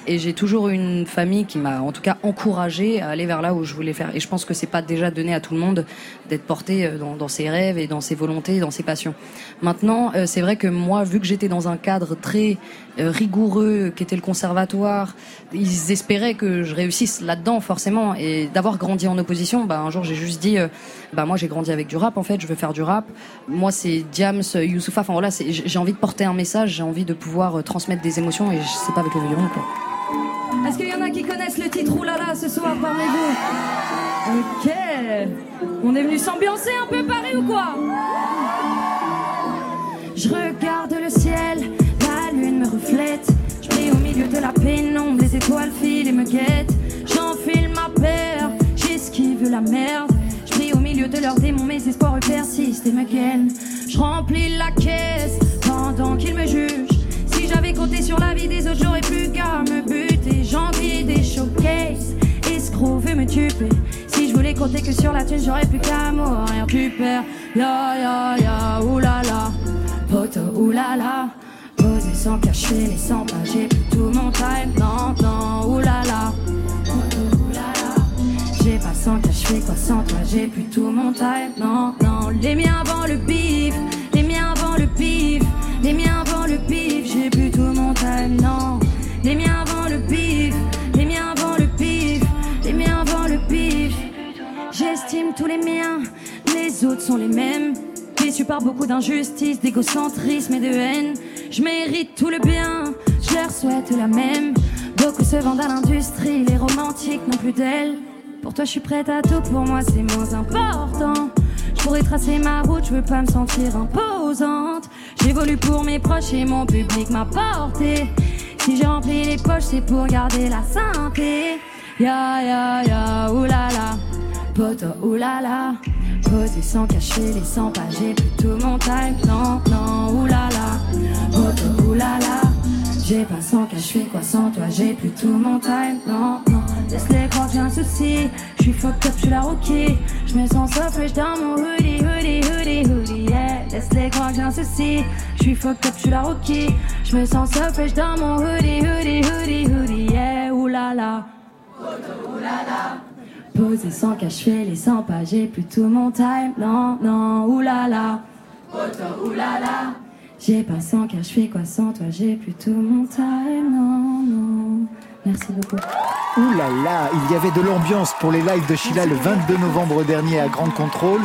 Et j'ai toujours eu une famille qui m'a, en tout cas, encouragé à aller vers là où je voulais faire. Et je pense que c'est pas déjà donné à tout le monde d'être porté euh, dans, dans ses rêves et dans ses volontés, dans ses passions. Maintenant, euh, c'est vrai que moi, vu que j'étais dans un cadre très rigoureux, qui était le conservatoire, ils espéraient que je réussisse là-dedans forcément. Et d'avoir grandi en opposition, bah, un jour j'ai juste dit, euh, bah moi j'ai grandi avec du rap en fait, je veux faire du rap. Moi c'est Diams, Youssoufa, enfin voilà, j'ai envie de porter un message, j'ai envie de pouvoir euh, transmettre des émotions et je sais pas avec le violon quoi. Est-ce qu'il y en a qui connaissent le titre Oulala ce soir parmi vous Ok. On est venu s'ambiancer un peu Paris ou quoi Je regarde le ciel, la lune me reflète. Je prie au milieu de la pénombre, les étoiles filent et me guettent. J'enfile ma paire, j'esquive la merde. De leurs démons, mes espoirs persistent et me gagnent. Je remplis la caisse pendant qu'ils me jugent. Si j'avais compté sur la vie des autres, j'aurais plus qu'à me buter. J'envie des showcases, escrocs veut me tuer. Si je voulais compter que sur la thune, j'aurais plus qu'à mourir. Perds, ya ya ya, oulala, poto oulala. Posé sans cacher les 100 pages, j'ai plus tout mon time. Non, non, oulala. J'ai pas sans cash, je fais quoi sans toi, j'ai plus tout mon time. Non, non, les miens avant le bif, les miens avant le pif, les miens avant le pif, j'ai plus tout mon time. Non, les miens avant le bif, les miens avant le pif, les miens avant le pif. J'estime tous les miens, les autres sont les mêmes. Déçu par beaucoup d'injustice, d'égocentrisme et de haine. Je mérite tout le bien, je leur souhaite la même. Beaucoup se vendent à l'industrie, les romantiques n'ont plus d'elle. Pour toi, je suis prête à tout, pour moi, c'est moins important. Je pourrais tracer ma route, je veux pas me sentir imposante. J'évolue pour mes proches et mon public m'a porté. Si j'ai rempli les poches, c'est pour garder la santé. Ya ya ya, oulala, poto oulala. Posé sans cacher les 100 pages, j'ai plus tout mon time. Non, non, oulala, poto oulala. J'ai pas sans fais quoi sans toi, j'ai plus tout mon time. Non, non, laisse-les croire que j'ai un souci. Je suis fucked up, je suis la rookie. Je me sens so fresh dans mon hoodie, hoodie, hoodie, hoodie, yeah. Laisse-les croire j'ai un souci. Je suis fucked up, je suis la rookie. Je me sens so fresh dans mon hoodie, hoodie, hoodie, hoodie, yeah. Oulala. Posé sans cache, les 100 pas, j'ai plus tout mon time. Non, non, oulala. Auto, oulala. J'ai pas 100 cache, quoi sans toi, j'ai plus tout mon time. Non, non. Merci beaucoup. Ouh là là, il y avait de l'ambiance pour les lives de Sheila le 22 novembre dernier à Grande Contrôle.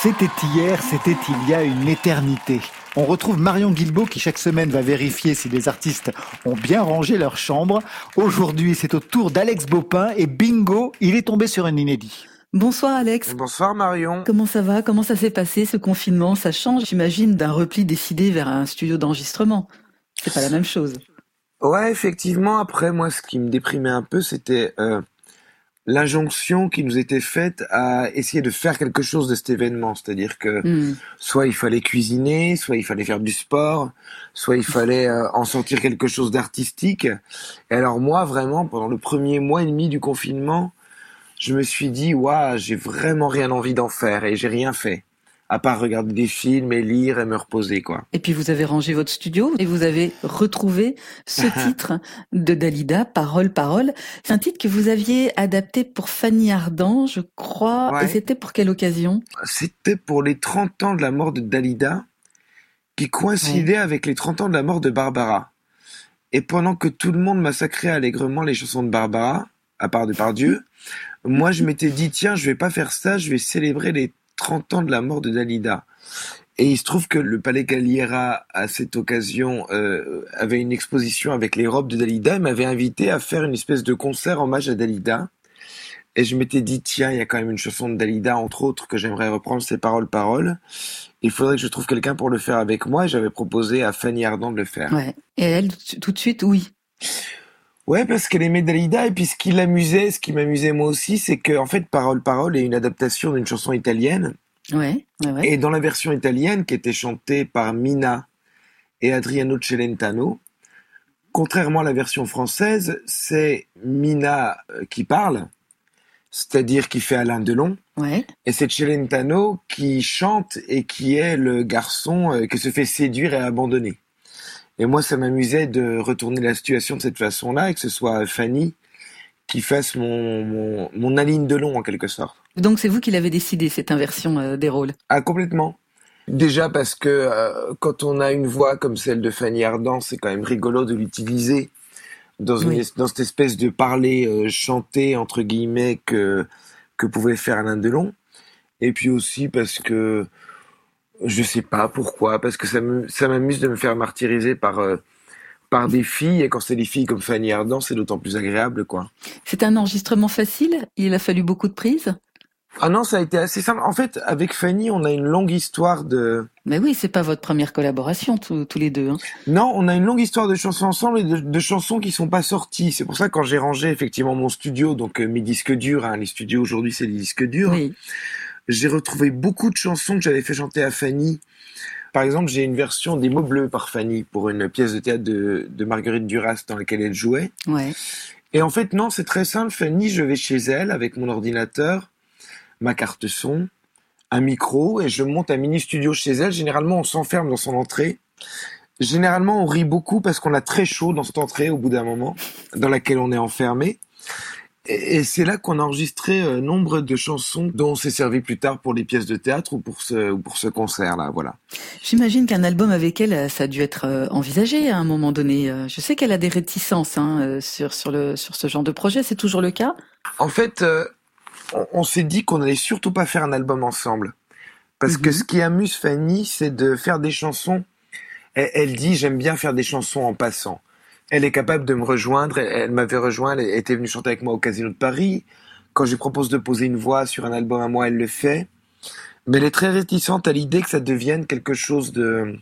C'était hier, c'était il y a une éternité. On retrouve Marion Guilbault qui chaque semaine va vérifier si les artistes ont bien rangé leur chambre. Aujourd'hui, c'est au tour d'Alex Baupin et bingo, il est tombé sur un inédit. Bonsoir Alex. Bonsoir Marion. Comment ça va? Comment ça s'est passé ce confinement? Ça change, j'imagine, d'un repli décidé vers un studio d'enregistrement. C'est pas la même chose. Ouais, effectivement. Après, moi, ce qui me déprimait un peu, c'était euh, l'injonction qui nous était faite à essayer de faire quelque chose de cet événement. C'est-à-dire que Hmm. soit il fallait cuisiner, soit il fallait faire du sport, soit il fallait euh, en sortir quelque chose d'artistique. Et alors moi, vraiment, pendant le premier mois et demi du confinement, je me suis dit, waouh, j'ai vraiment rien envie d'en faire et j'ai rien fait. À part regarder des films et lire et me reposer, quoi. Et puis vous avez rangé votre studio et vous avez retrouvé ce titre de Dalida, Parole, Parole. C'est un titre que vous aviez adapté pour Fanny Ardant, je crois. Ouais. Et c'était pour quelle occasion? C'était pour les 30 ans de la mort de Dalida, qui coïncidait avec les 30 ans de la mort de Barbara. Et pendant que tout le monde massacrait allègrement les chansons de Barbara, à part de Pardieu, moi je m'étais dit, tiens, je vais pas faire ça, je vais célébrer les 30 ans de la mort de Dalida. Et il se trouve que le Palais Galliera, à cette occasion, euh, avait une exposition avec les robes de Dalida et m'avait invité à faire une espèce de concert hommage à Dalida. Et je m'étais dit, tiens, il y a quand même une chanson de Dalida, entre autres, que j'aimerais reprendre, c'est Paroles, Paroles. Il faudrait que je trouve quelqu'un pour le faire avec moi, j'avais proposé à Fanny Ardant de le faire. Et elle, tout de suite, oui. Ouais, parce qu'elle aimait Dalida, et puis ce qui l'amusait, ce qui m'amusait moi aussi, c'est que, en fait, Parole, Parole est une adaptation d'une chanson italienne. Ouais, ouais, ouais. Et dans la version italienne, qui était chantée par Mina et Adriano Celentano, contrairement à la version française, c'est Mina euh, qui parle, c'est-à-dire qui fait Alain Delon, Ouais. et c'est Celentano qui chante et qui est le garçon euh, qui se fait séduire et abandonner. Et moi, ça m'amusait de retourner la situation de cette façon-là, et que ce soit Fanny qui fasse mon, mon, mon Aline Delon, en quelque sorte. Donc c'est vous qui l'avez décidé, cette inversion euh, des rôles? Ah, complètement. Déjà parce que euh, quand on a une voix comme celle de Fanny Ardant, c'est quand même rigolo de l'utiliser dans, une Oui. dans cette espèce de parler euh, chanté, entre guillemets, que, que pouvait faire Alain Delon. Et puis aussi parce que, je sais pas pourquoi, parce que ça me- ça m'amuse de me faire martyriser par, euh, par des filles, et quand c'est des filles comme Fanny Ardant, c'est d'autant plus agréable, quoi. C'est un enregistrement facile? Il a fallu beaucoup de prises? Ah non, ça a été assez simple. En fait, avec Fanny, on a une longue histoire de... Mais oui, c'est pas votre première collaboration, tous tous les deux. hein. Non, on a une longue histoire de chansons ensemble et de, de chansons qui sont pas sorties. C'est pour ça que quand j'ai rangé effectivement mon studio, donc euh, mes disques durs, hein, les studios aujourd'hui c'est des disques durs, Oui. J'ai retrouvé beaucoup de chansons que j'avais fait chanter à Fanny. Par exemple, j'ai une version des mots bleus par Fanny pour une pièce de théâtre de, de Marguerite Duras dans laquelle elle jouait. Ouais. Et en fait, non, c'est très simple. Fanny, je vais chez elle avec mon ordinateur, ma carte son, un micro, et je monte un mini studio chez elle. Généralement, on s'enferme dans son entrée. Généralement, on rit beaucoup parce qu'on a très chaud dans cette entrée au bout d'un moment, dans laquelle on est enfermé. Et, et c'est là qu'on a enregistré euh, nombre de chansons dont on s'est servi plus tard pour les pièces de théâtre ou pour ce, ou pour ce concert-là, voilà. J'imagine qu'un album avec elle, euh, ça a dû être euh, envisagé à un moment donné. Je sais qu'elle a des réticences hein, sur, sur, le, sur ce genre de projet. C'est toujours le cas? En fait, euh, on, on s'est dit qu'on allait surtout pas faire un album ensemble. Parce que ce qui amuse Fanny, c'est de faire des chansons. Elle, elle dit, j'aime bien faire des chansons en passant. Elle est capable de me rejoindre. Elle, elle m'avait rejoint. Elle était venue chanter avec moi au Casino de Paris. Quand je lui propose de poser une voix sur un album à moi, elle le fait. Mais elle est très réticente à l'idée que ça devienne quelque chose de,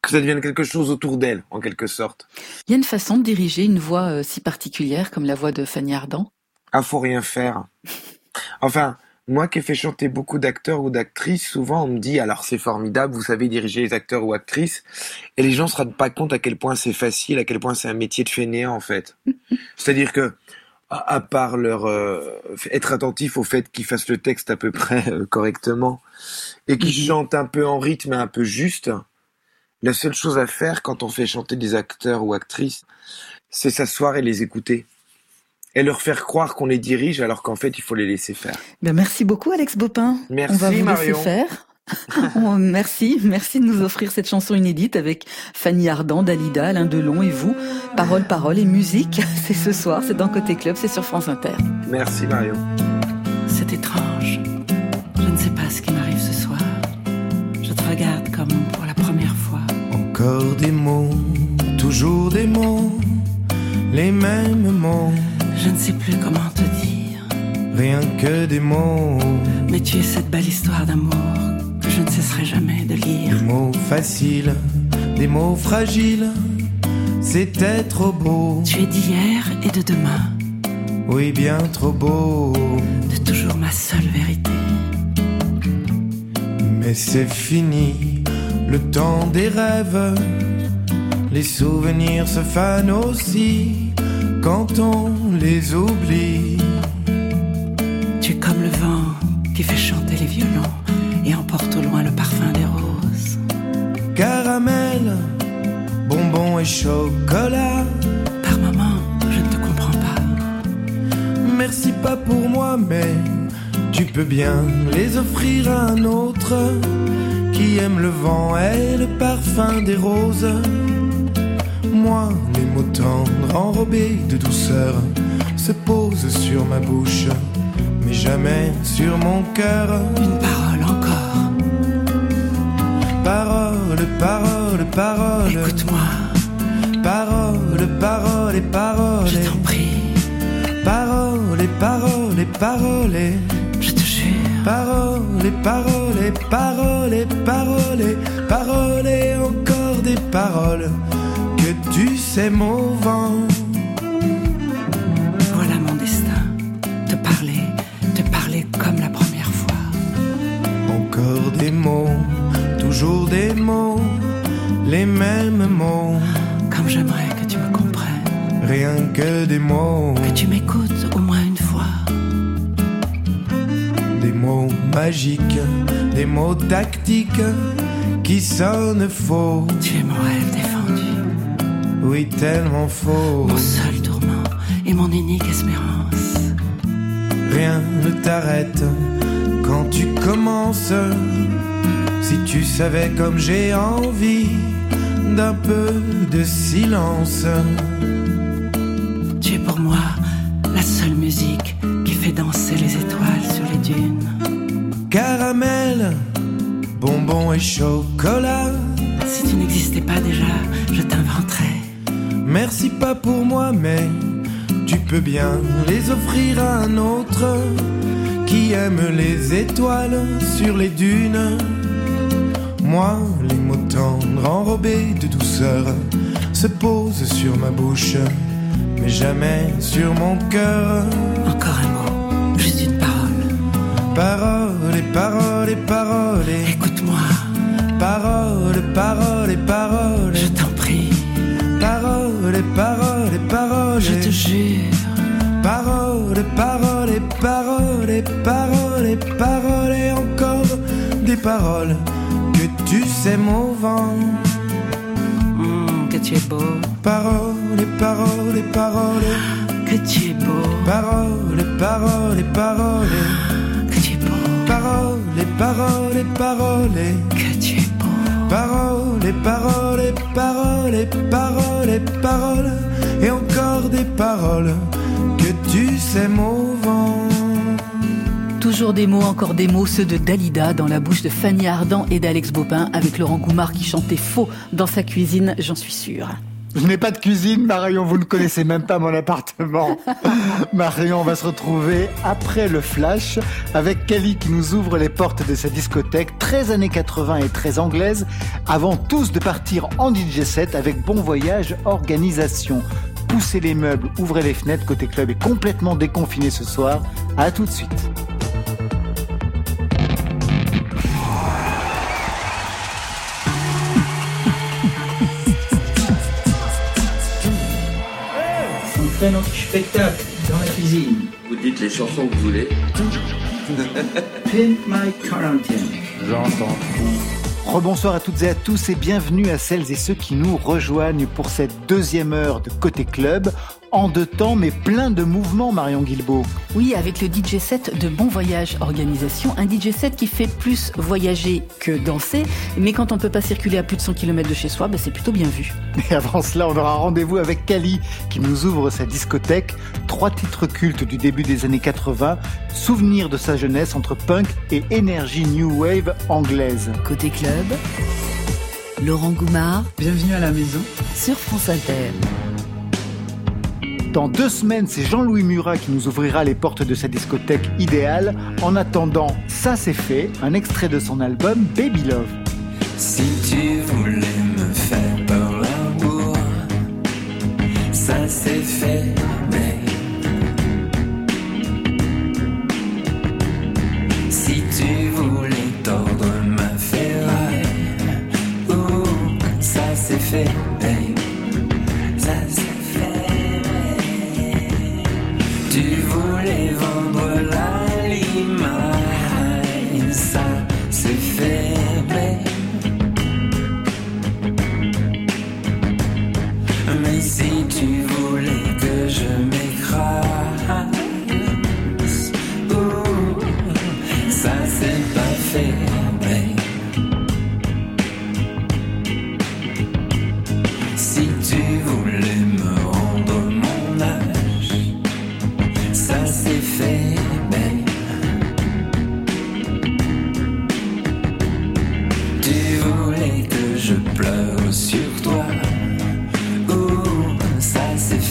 que ça devienne quelque chose autour d'elle, en quelque sorte. Il y a une façon de diriger une voix euh, si particulière comme la voix de Fanny Ardant? Ah, faut rien faire. Enfin, moi qui ai fait chanter beaucoup d'acteurs ou d'actrices, souvent on me dit alors c'est formidable, vous savez diriger les acteurs ou actrices, et les gens se rendent pas compte à quel point c'est facile, à quel point c'est un métier de fainéant en fait. C'est-à-dire que à, à part leur euh, être attentif au fait qu'ils fassent le texte à peu près euh, correctement et qu'ils chantent un peu en rythme et un peu juste, la seule chose à faire quand on fait chanter des acteurs ou actrices, c'est s'asseoir et les écouter et leur faire croire qu'on les dirige alors qu'en fait il faut les laisser faire. Ben, merci beaucoup Alex Bopin. Merci, On va vous Marion. laisser faire. Merci, merci de nous offrir cette chanson inédite avec Fanny Ardant, Dalida, Alain Delon et vous. Parole, parole et musique, c'est ce soir, c'est dans Côté Club, c'est sur France Inter. Merci Marion. C'est étrange. Je ne sais pas ce qui m'arrive ce soir. Je te regarde comme pour la première fois. Encore des mots, toujours des mots, les mêmes mots, Je ne sais plus comment te dire. rien que des mots, Mais tu es cette belle histoire d'amour que je ne cesserai jamais de lire. des mots faciles, des mots fragiles. C'était trop beau, Tu es d'hier et de demain, oui bien trop beau, de toujours ma seule vérité. mais c'est fini, le temps des rêves. Les souvenirs se fanent aussi quand on les oublie. Tu es comme le vent qui fait chanter les violons et emporte au loin le parfum des roses. Caramel, bonbons et chocolat. Par moments, je ne te comprends pas. Merci pas pour moi, mais tu peux bien les offrir à un autre qui aime le vent et le parfum des roses. Moi, mots tendres enrobés de douceur se posent sur ma bouche, mais jamais sur mon cœur. Une parole encore. Parole, parole, parole. Écoute-moi, Parole, parole, parole. je t'en prie. Parole, parole, parole. Je te jure. Parole, parole, parole, parole, parole, et encore des paroles que tu sais mouvant. Voilà mon destin. Te parler, te parler comme la première fois. Encore des mots, toujours des mots, les mêmes mots, Comme j'aimerais que tu me comprennes. rien que des mots, Que tu m'écoutes au moins une fois. des mots magiques, des mots tactiques qui sonnent faux, Tu es mon rêve. Oui tellement faux. Mon seul tourment et mon unique espérance. Rien ne t'arrête quand tu commences. Si tu savais comme j'ai envie d'un peu de silence. Tu es pour moi la seule musique qui fait danser les étoiles sur les dunes. Caramel, bonbons et chocolat. Si tu n'existais pas déjà, je t'inventerais. Merci pas pour moi, mais tu peux bien les offrir à un autre qui aime les étoiles sur les dunes. Moi, les mots tendres enrobés de douceur se posent sur ma bouche, mais jamais sur mon cœur. Encore un mot, juste une parole. Parole et parole et parole et Écoute-moi, parole, parole et parole. je t'en prie. Parole et parole et parole. Je te jure. Parole, parole et parole et parole et parole et encore des paroles que tu sais mouvant. Hum, que tu es beau. Parole et parole et parole. Que tu es beau. Parole et parole et parole. Que tu es beau. Parole et parole et parole. Que tu es beau. Parole et parole et parole et parole et parole et encore des paroles que tu sais mouvant. Toujours des mots, encore des mots, ceux de Dalida dans la bouche de Fanny Ardant et d'Alex Bopin avec Laurent Goumard qui chantait faux dans sa cuisine, j'en suis sûre. Je n'ai pas de cuisine, Marion, vous ne connaissez même pas mon appartement. Marion, on va se retrouver après le flash avec Kelly qui nous ouvre les portes de sa discothèque, 13 années 80 et très anglaise, avant tous de partir en DJ set avec Bon Voyage Organisation. Poussez les meubles, ouvrez les fenêtres, côté club est complètement déconfiné ce soir. À tout de suite. Fait notre spectacle dans la cuisine. Vous dites les chansons que vous voulez. Pimp My Quarantine. J'entends. Rebonsoir à toutes et à tous et bienvenue à celles et ceux qui nous rejoignent pour cette deuxième heure de Côté Club. En deux temps, mais plein de mouvements, Marion Guilbeault. Oui, avec le DJ set de Bon Voyage Organisation, un DJ set qui fait plus voyager que danser, mais quand on peut pas circuler à plus de 100 km de chez soi, ben c'est plutôt bien vu. Mais avant cela, on aura rendez-vous avec Kali, qui nous ouvre sa discothèque. Trois titres cultes du début des années 80, souvenirs de sa jeunesse entre punk et énergie new wave anglaise. Côté club, Laurent Goumard. Bienvenue à la maison. Sur France Inter. Dans deux semaines, c'est Jean-Louis Murat qui nous ouvrira les portes de sa discothèque idéale. En attendant, ça c'est fait, un extrait de son album Baby Love. Si tu voulais me faire peur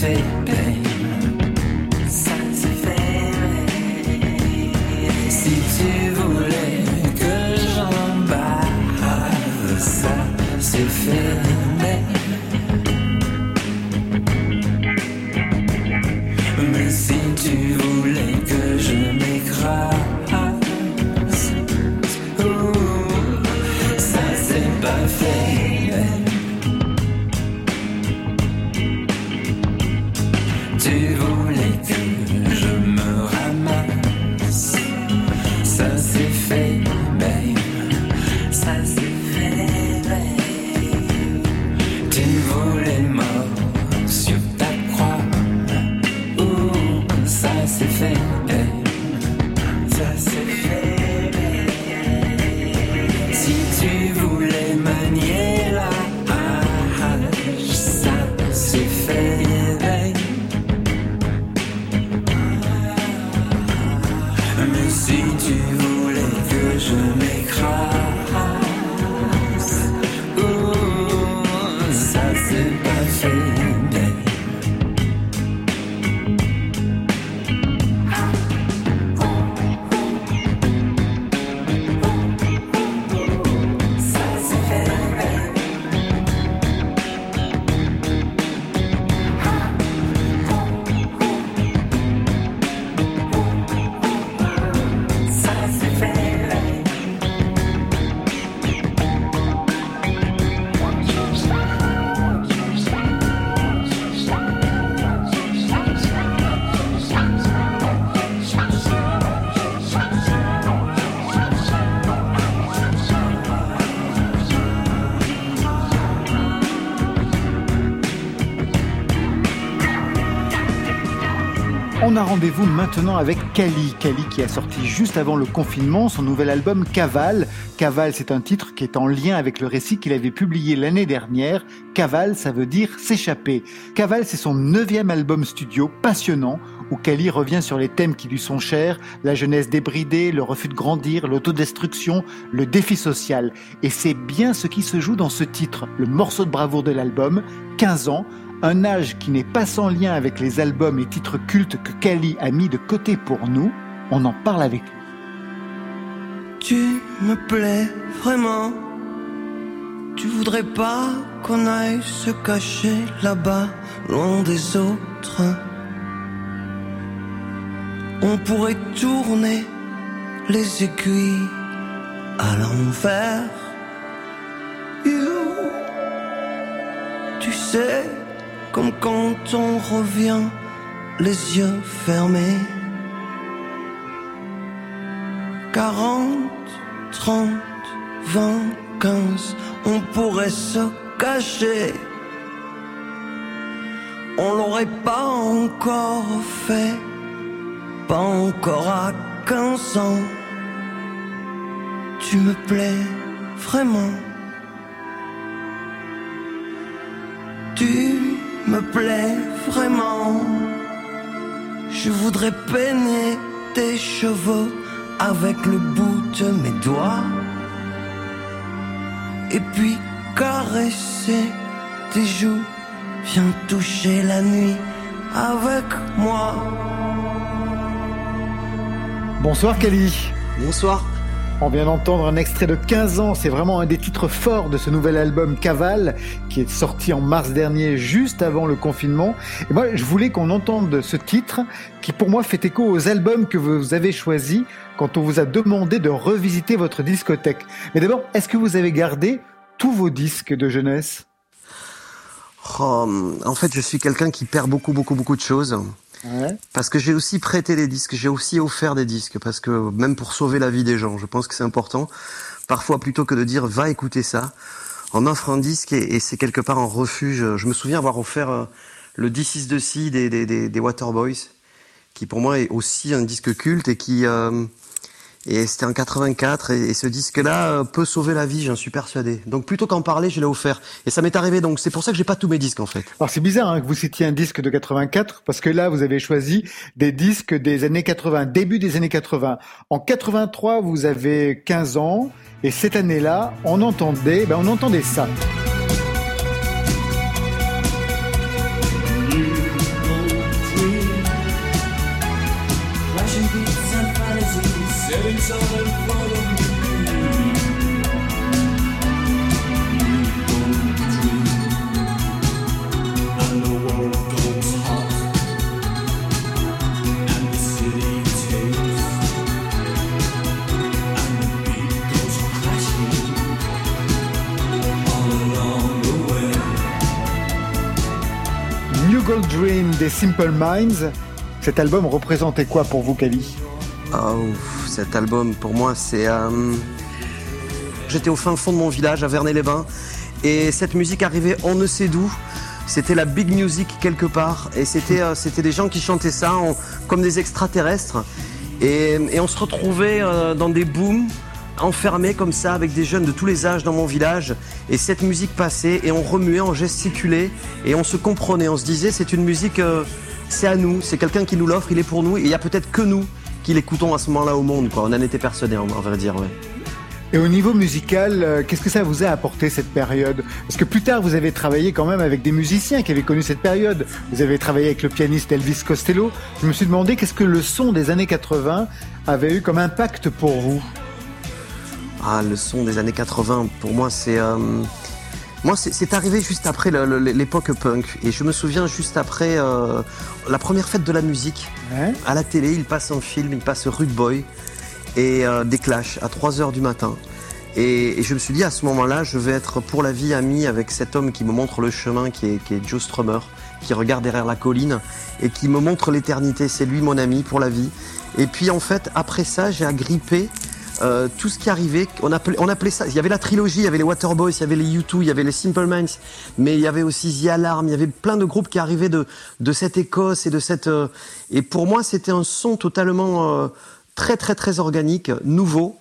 c'est On a rendez-vous maintenant avec Kali. Kali qui a sorti juste avant le confinement son nouvel album Cavale. Cavale, c'est un titre qui est en lien avec le récit qu'il avait publié l'année dernière. Cavale, ça veut dire s'échapper. Cavale, c'est son neuvième album studio passionnant où Kali revient sur les thèmes qui lui sont chers, la jeunesse débridée, le refus de grandir, l'autodestruction, le défi social. Et c'est bien ce qui se joue dans ce titre, le morceau de bravoure de l'album, 15 ans, un âge qui n'est pas sans lien avec les albums et titres cultes que Kali a mis de côté pour nous. On en parle avec lui. Tu me plais vraiment. Tu voudrais pas qu'on aille se cacher là-bas, loin des autres. On pourrait tourner les aiguilles à l'envers. You, tu sais, comme quand on revient les yeux fermés. 40, 30, 20, 15, on pourrait se cacher on l'aurait pas encore fait, pas encore à 15 ans. Tu me plais vraiment. Tu me plais vraiment. Je voudrais peigner tes cheveux avec le bout de mes doigts. Et puis caresser tes joues. Viens toucher la nuit avec moi. Bonsoir Kali. Bonsoir. On vient d'entendre un extrait de 15 ans, c'est vraiment un des titres forts de ce nouvel album Caval qui est sorti en mars dernier juste avant le confinement. Et moi je voulais qu'on entende ce titre qui pour moi fait écho aux albums que vous avez choisis quand on vous a demandé de revisiter votre discothèque. Mais d'abord, est-ce que vous avez gardé tous vos disques de jeunesse? Oh, en fait, je suis quelqu'un qui perd beaucoup, beaucoup, beaucoup de choses. Parce que j'ai aussi prêté des disques, j'ai aussi offert des disques, parce que même pour sauver la vie des gens, je pense que c'est important. Parfois, plutôt que de dire va écouter ça, on offre un disque et, c'est quelque part un refuge. Je me souviens avoir offert euh, le D6 de des, des Waterboys, qui pour moi est aussi un disque culte et qui euh, et c'était en 84 et, et ce disque-là euh, peut sauver la vie, j'en suis persuadé. Donc plutôt qu'en parler, je l'ai offert et ça m'est arrivé. Donc c'est pour ça que j'ai pas tous mes disques en fait. Alors c'est bizarre hein, que vous citiez un disque de 84 parce que là vous avez choisi des disques des années 80, début des années 80. En 83 vous avez 15 ans et cette année-là on entendait, ben on entendait ça. New Dream des Simple Minds. Cet album représentait quoi pour vous, Kali Oh, cet album, pour moi, c'est. euh, J'étais au fin fond de mon village, à Vernay-les-Bains, et cette musique arrivait on ne sait d'où. C'était la big music quelque part, et c'était euh, des gens qui chantaient ça comme des extraterrestres. Et, et on se retrouvait euh, dans des booms, enfermés comme ça, avec des jeunes de tous les âges dans mon village. Et cette musique passait, et on remuait, on gesticulait, et on se comprenait. On se disait, c'est une musique, euh, c'est à nous, c'est quelqu'un qui nous l'offre, il est pour nous, et il y a peut-être que nous qui l'écoutons à ce moment-là au monde. Quoi. On en était persuadés, en, vrai dire. Et au niveau musical, euh, qu'est-ce que ça vous a apporté cette période? Parce que plus tard, vous avez travaillé quand même avec des musiciens qui avaient connu cette période. Vous avez travaillé avec le pianiste Elvis Costello. Je me suis demandé qu'est-ce que le son des années 80 avait eu comme impact pour vous? Ah, le son des années 80, pour moi, c'est. euh, Moi, c'est arrivé juste après l'époque punk. Et je me souviens juste après euh, la première fête de la musique. À la télé, il passe un film, il passe Rude Boy et euh, des Clash à 3 h du matin. Et, et je me suis dit à ce moment-là, je vais être pour la vie ami avec cet homme qui me montre le chemin, qui est, qui est Joe Strummer, qui regarde derrière la colline et qui me montre l'éternité. C'est lui mon ami pour la vie. Et puis en fait, après ça, j'ai agrippé euh, tout ce qui arrivait. On appelait, on appelait ça. Il y avait la trilogie, il y avait les Waterboys, il y avait les U2, il y avait les Simple Minds, mais il y avait aussi The Alarm. Il y avait plein de groupes qui arrivaient de de cette Écosse et de cette. euh, et pour moi, c'était un son totalement euh, très très très organique, nouveau.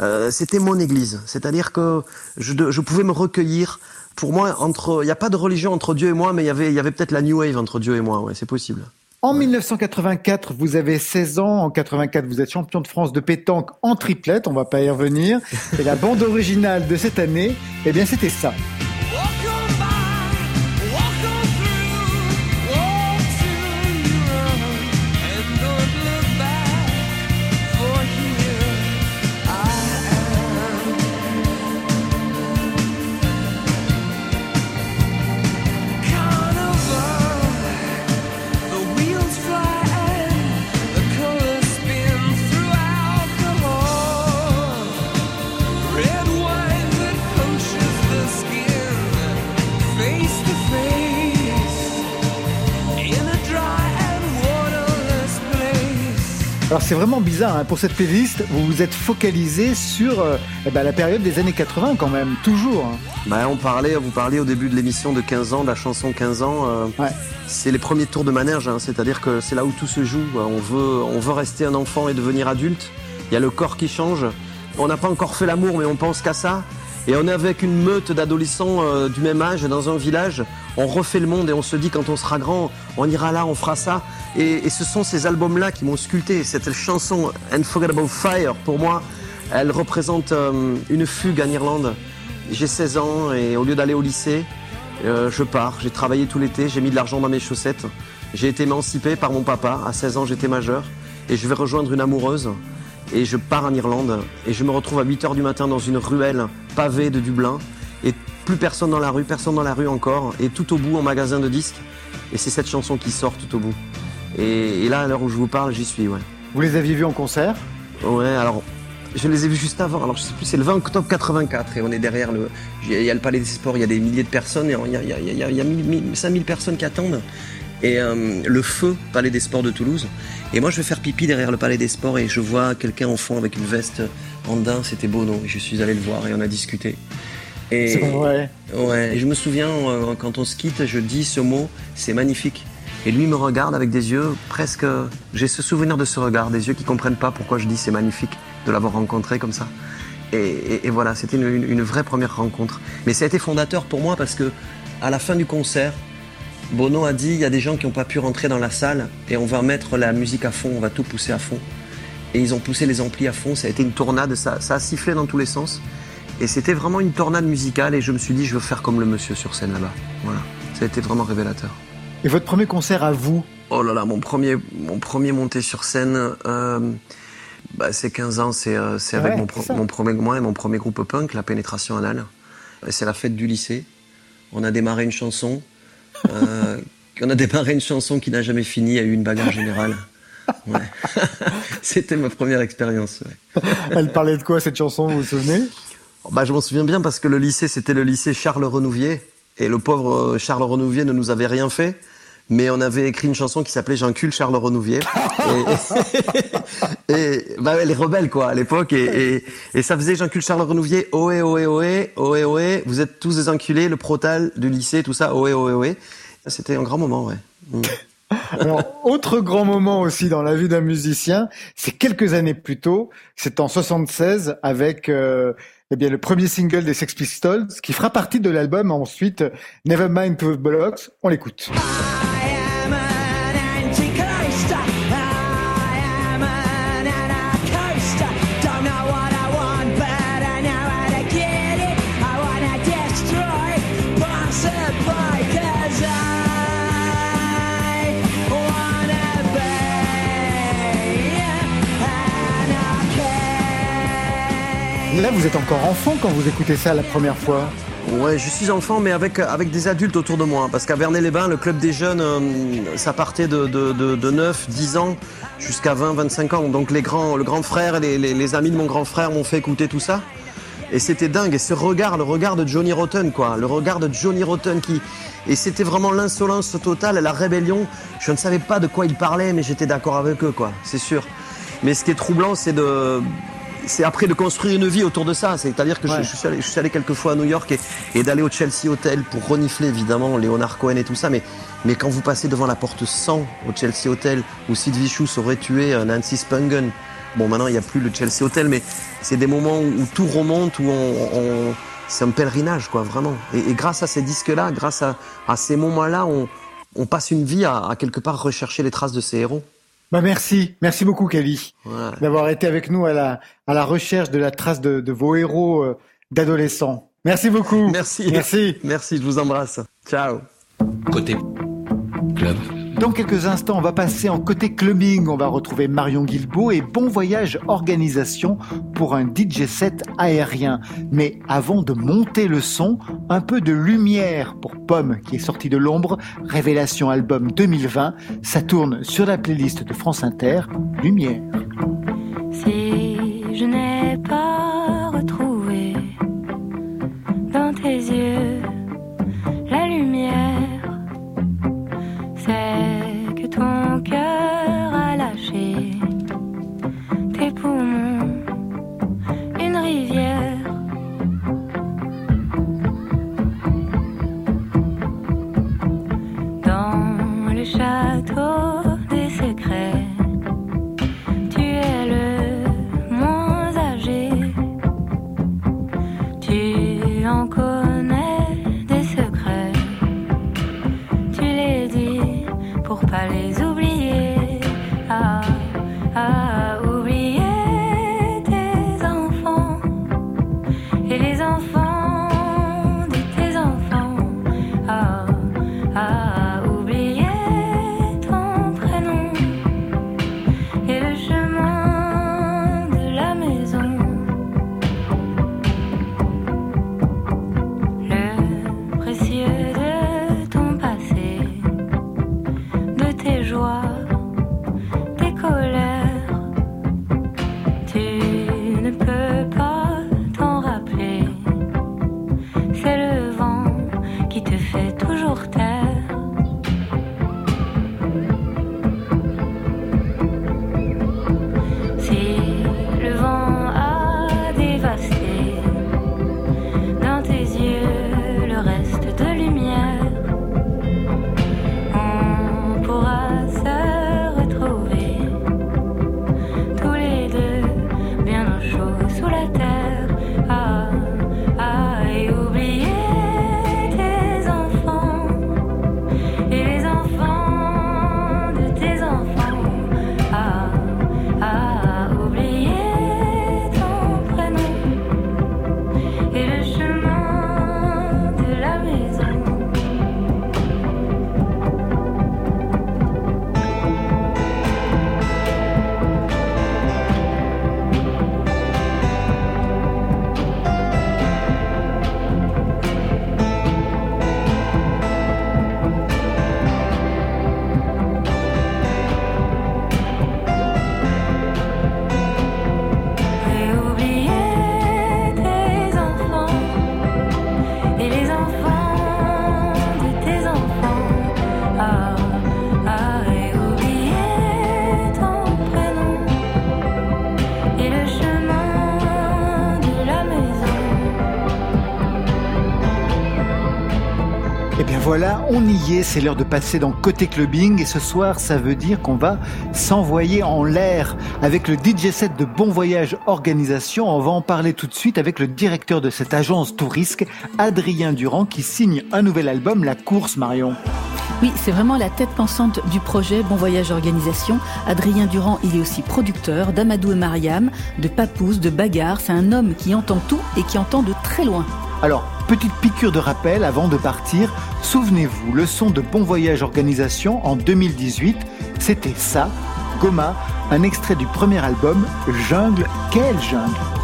Euh, c'était mon église. C'est-à-dire que je, je pouvais me recueillir. Pour moi, entre, il n'y a pas de religion entre Dieu et moi, mais il y avait, il y avait peut-être la New Wave entre Dieu et moi. Ouais, c'est possible. En 1984, vous avez 16 ans. En 84, vous êtes champion de France de pétanque en triplette. On va pas y revenir. Et la bande originale de cette année, eh bien, c'était ça. Alors c'est vraiment bizarre, hein. pour cette playlist, vous vous êtes focalisé sur euh, eh ben, la période des années 80 quand même, toujours. hein. Bah, on parlait, vous parliez au début de l'émission de 15 ans, de la chanson 15 ans. euh, C'est les premiers tours de manège, hein, c'est-à-dire que c'est là où tout se joue. On veut, on veut rester un enfant et devenir adulte. Il y a le corps qui change. On n'a pas encore fait l'amour, mais on pense qu'à ça. Et on est avec une meute d'adolescents euh, du même âge dans un village. On refait le monde et on se dit quand on sera grand, on ira là, on fera ça. Et, ce sont ces albums-là qui m'ont sculpté. Cette chanson Unforgettable Fire, pour moi, elle représente euh, une fugue en Irlande. J'ai 16 ans et au lieu d'aller au lycée, euh, je pars. J'ai travaillé tout l'été, j'ai mis de l'argent dans mes chaussettes. J'ai été émancipé par mon papa. À 16 ans, j'étais majeur. Et je vais rejoindre une amoureuse. Et je pars en Irlande. Et je me retrouve à 8 h du matin dans une ruelle pavée de Dublin. Et plus personne dans la rue, personne dans la rue encore. Et tout au bout, en magasin de disques. Et c'est cette chanson qui sort tout au bout. Et, et là, à l'heure où je vous parle, j'y suis, ouais. Vous les aviez vus en concert? Ouais, alors je les ai vus juste avant. Alors je sais plus, c'est le 20 octobre 84 et on est derrière le. Il y a le Palais des Sports, il y a des milliers de personnes et il y a, il y a, il y a, il y a 1000, 1000, 5000 personnes qui attendent. Et euh, le feu, Palais des Sports de Toulouse. Et moi je vais faire pipi derrière le Palais des Sports et je vois quelqu'un en fond avec une veste en daim, c'était Bono. Et je suis allé le voir et on a discuté. Et, vrai. Ouais, et je me souviens euh, quand on se quitte, je dis ce mot, c'est magnifique. Et lui me regarde avec des yeux presque. J'ai ce souvenir de ce regard, des yeux qui comprennent pas pourquoi je dis c'est magnifique de l'avoir rencontré comme ça. Et, et- et voilà, c'était une, une- une vraie première rencontre. Mais ça a été fondateur pour moi parce que à la fin du concert, Bono a dit il y a des gens qui n'ont pas pu rentrer dans la salle et on va mettre la musique à fond, on va tout pousser à fond. Et ils ont poussé les amplis à fond, ça a été une tornade, ça, ça a sifflé dans tous les sens. Et c'était vraiment une tornade musicale et je me suis dit je veux faire comme le monsieur sur scène là-bas. Voilà, ça a été vraiment révélateur. Et votre premier concert à vous? Oh là là, mon premier, mon premier monté sur scène, euh, bah, c'est 15 ans, c'est euh, avec mon, premier, moi et mon premier groupe punk, la pénétration anale. C'est la fête du lycée. On a démarré une chanson. Euh, on a démarré une chanson qui n'a jamais fini, il y a eu une bagarre générale. Ouais. C'était ma première expérience. ouais. Elle parlait de quoi cette chanson, vous vous souvenez? Bah, je m'en souviens bien parce que le lycée, c'était le lycée Charles Renouvier. Et le pauvre euh, Charles Renouvier ne nous avait rien fait. Mais on avait écrit une chanson qui s'appelait J'encule Charles Renouvier. Et, et bah, les rebelles, quoi, à l'époque. Et, et, et ça faisait J'encule Charles Renouvier. Ohé, ohé, ohé, ohé, ohé. Vous êtes tous des enculés, le protal du lycée, tout ça. Ohé, ohé, ohé. C'était un grand moment, ouais. Mm. Alors, autre grand moment aussi dans la vie d'un musicien, c'est quelques années plus tôt, c'est en 76 avec euh, eh bien le premier single des Sex Pistols qui fera partie de l'album ensuite Nevermind to the Bollocks. On l'écoute. Vous êtes encore enfant quand vous écoutez ça la première fois. Ouais, je suis enfant, mais avec, avec des adultes autour de moi. Parce qu'à Vernet-les-Bains, le club des jeunes, euh, ça partait de, de, de, de 9, 10 ans jusqu'à 20, 25 ans. Donc les grands, le grand frère et les, les, les amis de mon grand frère m'ont fait écouter tout ça. Et c'était dingue. Et ce regard, le regard de Johnny Rotten, quoi. Le regard de Johnny Rotten qui. Et c'était vraiment l'insolence totale, la rébellion. Je ne savais pas de quoi ils parlaient, mais j'étais d'accord avec eux, quoi. C'est sûr. Mais ce qui est troublant, c'est de. C'est après de construire une vie autour de ça. C'est-à-dire que je- Ouais. je, suis allé, je suis allé quelques fois à New York et, et d'aller au Chelsea Hotel pour renifler évidemment Leonard Cohen et tout ça. Mais, mais quand vous passez devant la porte 100 au Chelsea Hotel où Sid Vicious aurait tué euh, Nancy Spungen, bon maintenant il n'y a plus le Chelsea Hotel, mais c'est des moments où, où tout remonte, où on, on- c'est un pèlerinage quoi, vraiment. Et, et grâce à ces disques-là, grâce à, à ces moments-là, on, on passe une vie à, à quelque part rechercher les traces de ces héros. Bah merci, merci beaucoup Kelly Ouais. d'avoir été avec nous à la à la recherche de la trace de, de vos héros euh, d'adolescents. Merci beaucoup. Merci. Merci. Merci, je vous embrasse. Ciao. Côté club. Dans quelques instants, on va passer en côté clubbing. On va retrouver Marion Guilbault et Bon Voyage Organisation pour un DJ set aérien. Mais avant de monter le son, un peu de lumière pour Pomme qui est sorti de l'ombre. Révélation album 2020. Ça tourne sur la playlist de France Inter. Lumière. On y est, c'est l'heure de passer dans Côté Clubbing et ce soir ça veut dire qu'on va s'envoyer en l'air avec le DJ set de Bon Voyage Organisation. On va en parler tout de suite avec le directeur de cette agence Tourisque, Adrien Durand, qui signe un nouvel album, La Course Marion. Oui, c'est vraiment la tête pensante du projet Bon Voyage Organisation. Adrien Durand, il est aussi producteur d'Amadou et Mariam, de Papouze, de Bagarre. C'est un homme qui entend tout et qui entend de très loin. Alors, petite piqûre de rappel avant de partir. Souvenez-vous, le son de Bon Voyage Organisation en 2018, c'était ça, Goma, un extrait du premier album, Jungle. Quelle jungle?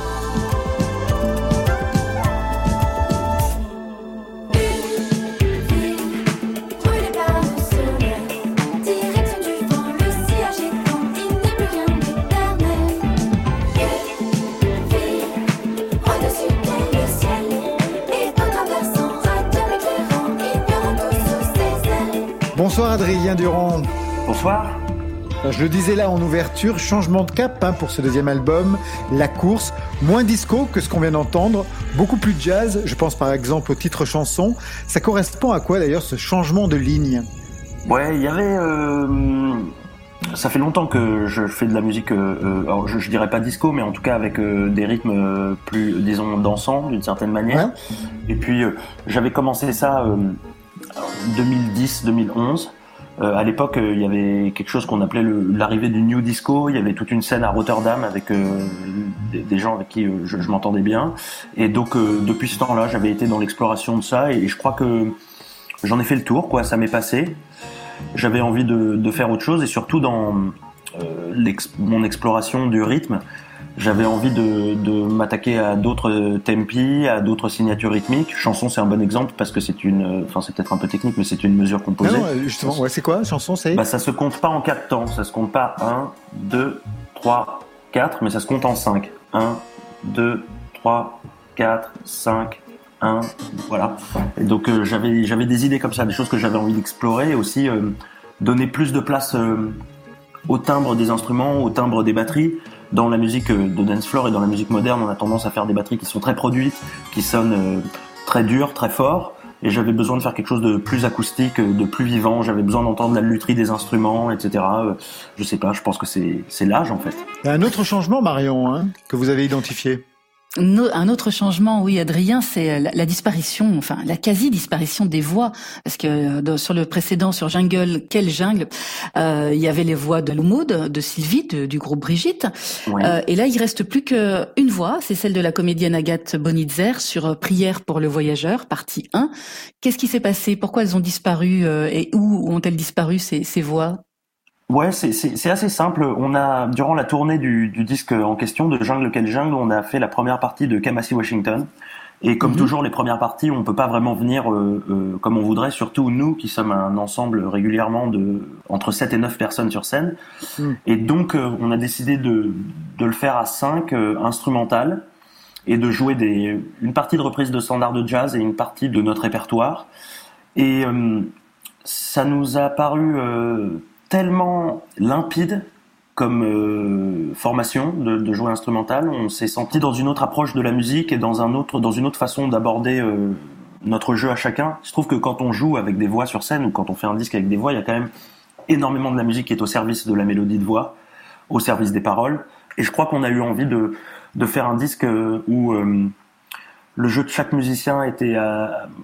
Adrien Durand. Bonsoir. Je le disais là en ouverture, changement de cap hein, pour ce deuxième album, La Course, moins disco que ce qu'on vient d'entendre, beaucoup plus jazz, je pense par exemple au titre chanson. Ça correspond à quoi d'ailleurs ce changement de ligne? Ouais, il y avait. euh, ça fait longtemps que je fais de la musique, euh, euh, alors je, je dirais pas disco, mais en tout cas avec euh, des rythmes plus, disons, dansants d'une certaine manière. Et puis j'avais commencé ça en 2010-2011. Euh, à l'époque, euh, il y avait quelque chose qu'on appelait l'arrivée du new disco. Il y avait toute une scène à Rotterdam avec euh, des, gens avec qui euh, je, m'entendais bien. Et donc, depuis ce temps-là, j'avais été dans l'exploration de ça. Et je crois que j'en ai fait le tour. Quoi, ça m'est passé. J'avais envie de, faire autre chose et surtout dans mon exploration du rythme, j'avais envie de, de m'attaquer à d'autres tempi, à d'autres signatures rythmiques. Chanson, c'est un bon exemple parce que c'est une, enfin c'est peut-être un peu technique, mais c'est une mesure composée. Non, non, justement, ouais, c'est quoi chanson c'est? Bah, ça se compte pas en quatre temps, ça se compte pas 1, 2, 3, 4, mais ça se compte en 5. 1, 2, 3, 4, 5, 1, voilà. Et donc euh, j'avais j'avais des idées comme ça, des choses que j'avais envie d'explorer et aussi euh, donner plus de place euh, au timbre des instruments, au timbre des batteries. Dans la musique euh, de dance floor et dans la musique moderne, on a tendance à faire des batteries qui sont très produites, qui sonnent euh, très dures, très fort. Et j'avais besoin de faire quelque chose de plus acoustique, euh, de plus vivant. J'avais besoin d'entendre la lutherie des instruments, etc. Je sais pas, je pense que c'est l'âge en fait. Un autre changement Marion hein, que vous avez identifié. Un autre changement, oui, Adrien, c'est la, la disparition, enfin la quasi-disparition des voix, parce que euh, sur le précédent, sur Jungle, quelle jungle, euh, il y avait les voix de Loumoud, de Sylvie, de- du groupe Brigitte. Euh, et là il reste plus qu'une voix, c'est celle de la comédienne Agathe Bonitzer sur euh, Prière pour le voyageur, partie 1. Qu'est-ce qui s'est passé? Pourquoi elles ont disparu euh, et où ont-elles disparu ces, ces voix? Ouais, c'est- assez simple. On a, durant la tournée du, du disque en question, de Jungle Quel Jungle, on a fait la première partie de Kamasi Washington. Et comme Mhm. toujours, les premières parties, on peut pas vraiment venir euh, euh, comme on voudrait, surtout nous qui sommes un ensemble régulièrement de entre 7 et 9 personnes sur scène. Mhm. Et donc, euh, on a décidé de, de le faire à 5 instrumental et de jouer des, une partie de reprise de standards de jazz et une partie de notre répertoire. Et euh, ça nous a paru euh, tellement limpide comme euh, formation de, jouer instrumental. On s'est senti dans une autre approche de la musique et dans un autre, dans une autre façon d'aborder euh, notre jeu à chacun. Je trouve que quand on joue avec des voix sur scène ou quand on fait un disque avec des voix, il y a quand même énormément de la musique qui est au service de la mélodie de voix, au service des paroles. Et je crois qu'on a eu envie de, de faire un disque euh, où le jeu de chaque musicien était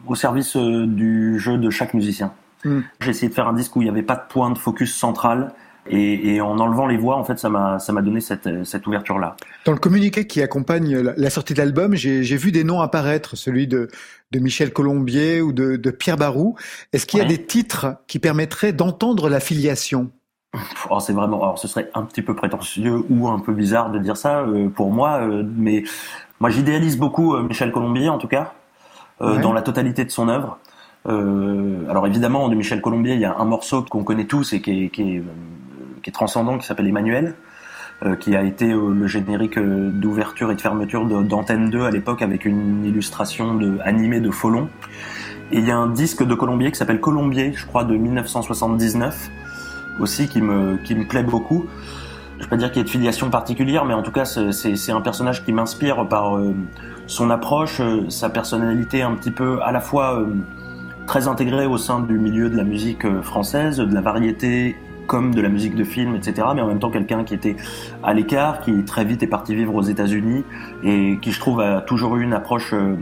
au service du jeu de chaque musicien. Mm. J'ai essayé de faire un disque où il n'y avait pas de point de focus central. Et, et en enlevant les voix, en fait, ça m'a ça m'a donné cette, cette ouverture-là. Dans le communiqué qui accompagne la, la sortie de l'album, j'ai vu des noms apparaître, celui de, de Michel Colombier ou de, de Pierre Barou. Est-ce qu'il y a des titres qui permettraient d'entendre la filiation? Oh, c'est vraiment, alors ce serait un petit peu prétentieux ou un peu bizarre de dire ça euh, pour moi, euh, mais moi j'idéalise beaucoup euh, Michel Colombier en tout cas, Ouais. dans la totalité de son œuvre. Euh, alors évidemment, de Michel Colombier, il y a un morceau qu'on connaît tous et qui est, qui est, euh, transcendant, qui s'appelle Emmanuel, euh, qui a été le générique d'ouverture et de fermeture d'Antenne 2 à l'époque avec une illustration animée de Folon. Et il y a un disque de Colombier qui s'appelle Colombier, je crois, de 1979 aussi qui me qui me plaît beaucoup. Je vais pas dire qu'il y ait de filiation particulière, mais en tout cas c'est un personnage qui m'inspire par son approche, sa personnalité un petit peu à la fois très intégrée au sein du milieu de la musique euh, française, de la variété comme de la musique de film, etc. Mais en même temps quelqu'un qui était à l'écart, qui très vite est parti vivre aux États-Unis et qui je trouve a toujours eu une approche euh,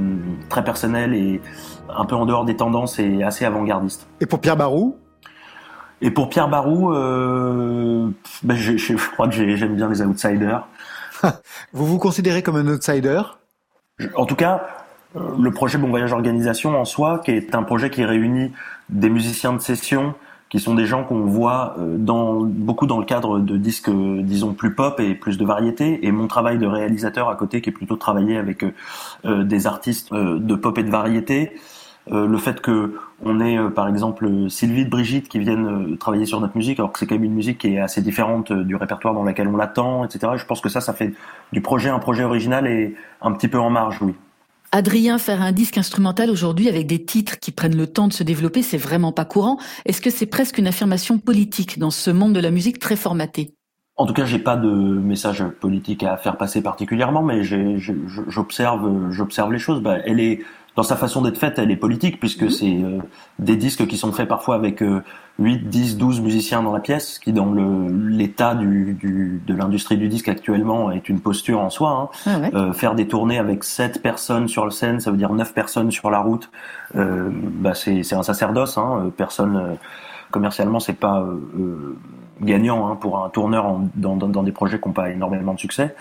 très personnelle et un peu en dehors des tendances et assez avant-gardiste. Et pour Pierre Barou? Et pour Pierre Barou, euh, ben, je, je- je crois que j'ai- j'aime bien les outsiders. Vous vous considérez comme un outsider? En tout cas, le projet Bon Voyage Organisation en soi, qui est un projet qui réunit des musiciens de session, qui sont des gens qu'on voit euh, dans, beaucoup dans le cadre de disques, euh, disons, plus pop et plus de variété, et mon travail de réalisateur à côté, qui est plutôt de travailler avec euh, euh, des artistes euh, de pop et de variété. Euh, le fait que on ait par exemple Sylvie de Brigitte qui viennent travailler sur notre musique alors que c'est quand même une musique qui est assez différente du répertoire dans laquelle on l'attend etc je pense que ça ça fait du projet un projet original et un petit peu en marge oui Adrien, faire un disque instrumental aujourd'hui avec des titres qui prennent le temps de se développer, c'est vraiment pas courant. Est-ce que c'est presque une affirmation politique dans ce monde de la musique très formaté? En tout cas, j'ai pas de message politique à faire passer particulièrement, mais j'observe, j'observe les choses. Bah, elle est dans sa façon d'être faite, elle est politique puisque c'est euh, des disques qui sont faits parfois avec euh, 8, 10, 12 musiciens dans la pièce, qui dans le l'état du, du, de l'industrie du disque actuellement est une posture en soi. hein. Ah ouais. Euh, faire des tournées avec 7 personnes sur le scène, ça veut dire 9 personnes sur la route. Euh, bah, c'est c'est un sacerdoce. Hein. Euh, Personne euh, commercialement, c'est pas euh, euh, gagnant hein, pour un tourneur en- dans, dans, dans des projets qui n'ont pas énormément de succès.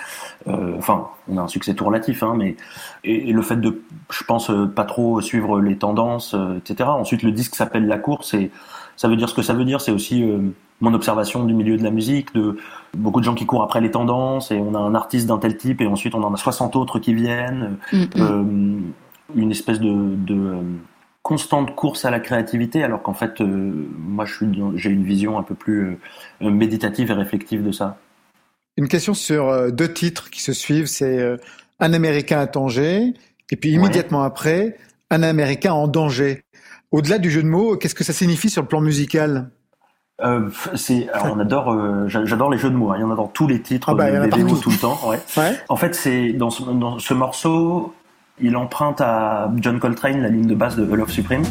Euh, enfin, on a un succès tout relatif, hein, mais et, et le fait de, je pense, euh, pas trop suivre les tendances, euh, etc. Ensuite, le disque s'appelle La Course et ça veut dire ce que ça veut dire. C'est aussi euh, mon observation du milieu de la musique, de beaucoup de gens qui courent après les tendances et on a un artiste d'un tel type et ensuite on en a 60 autres qui viennent. Mm, mm. Euh, une espèce de, de euh, constante course à la créativité, alors qu'en fait, euh, moi, j'ai une vision un peu plus euh, méditative et réflective de ça. Une question sur euh, deux titres qui se suivent, c'est Un Américain à Tanger, et puis immédiatement après, Un Américain en danger. Au-delà du jeu de mots, qu'est-ce que ça signifie sur le plan musical? C'est, on adore, j'a- j'adore les jeux de mots. hein. Il y en a dans tous les titres Ah bah, il y en a de BVO partout. tout le temps. Ouais. En fait, c'est dans ce, dans ce morceau, il emprunte à John Coltrane la ligne de basse de Love Supreme.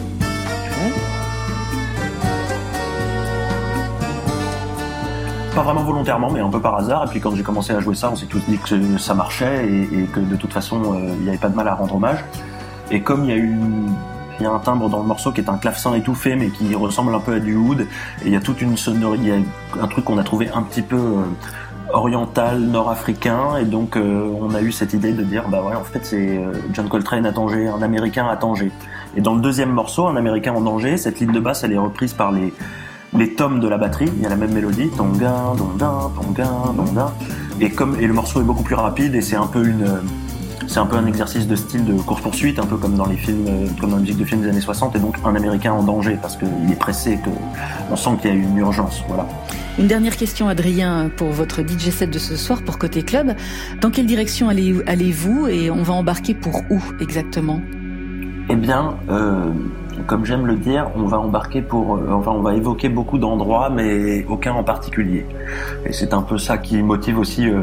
pas vraiment volontairement, mais un peu par hasard. Et puis quand j'ai commencé à jouer ça, on s'est tous dit que ça marchait et, que de toute façon, euh, il n'y avait pas de mal à rendre hommage. Et comme il y a eu y a un timbre dans le morceau qui est un clavecin étouffé mais qui ressemble un peu à du oud et il y a toute une sonorité, il y a un truc qu'on a trouvé un petit peu euh, oriental, nord-africain et donc euh, on a eu cette idée de dire bah ouais en fait c'est euh, John Coltrane à Tanger, un américain à Tanger. Et dans le deuxième morceau, un américain en danger, cette ligne de basse elle est reprise par les les tomes de la batterie, il y a la même mélodie, tonga, tonga, tonga, tonga. Et comme et le morceau est beaucoup plus rapide et c'est un peu une c'est un peu un exercice de style de course-poursuite, un peu comme dans les films, euh, comme dans la musique de films des années 60, et donc un Américain en danger parce qu'il est pressé, que on sent qu'il y a une urgence, voilà. Une dernière question, Adrien, pour votre DJ set de ce soir pour Côté Club. Dans quelle direction allez- allez-vous et on va embarquer pour où exactement? Eh bien, euh, comme j'aime le dire, on va embarquer pour, euh, enfin, on va évoquer beaucoup d'endroits, mais aucun en particulier. Et c'est un peu ça qui motive aussi euh,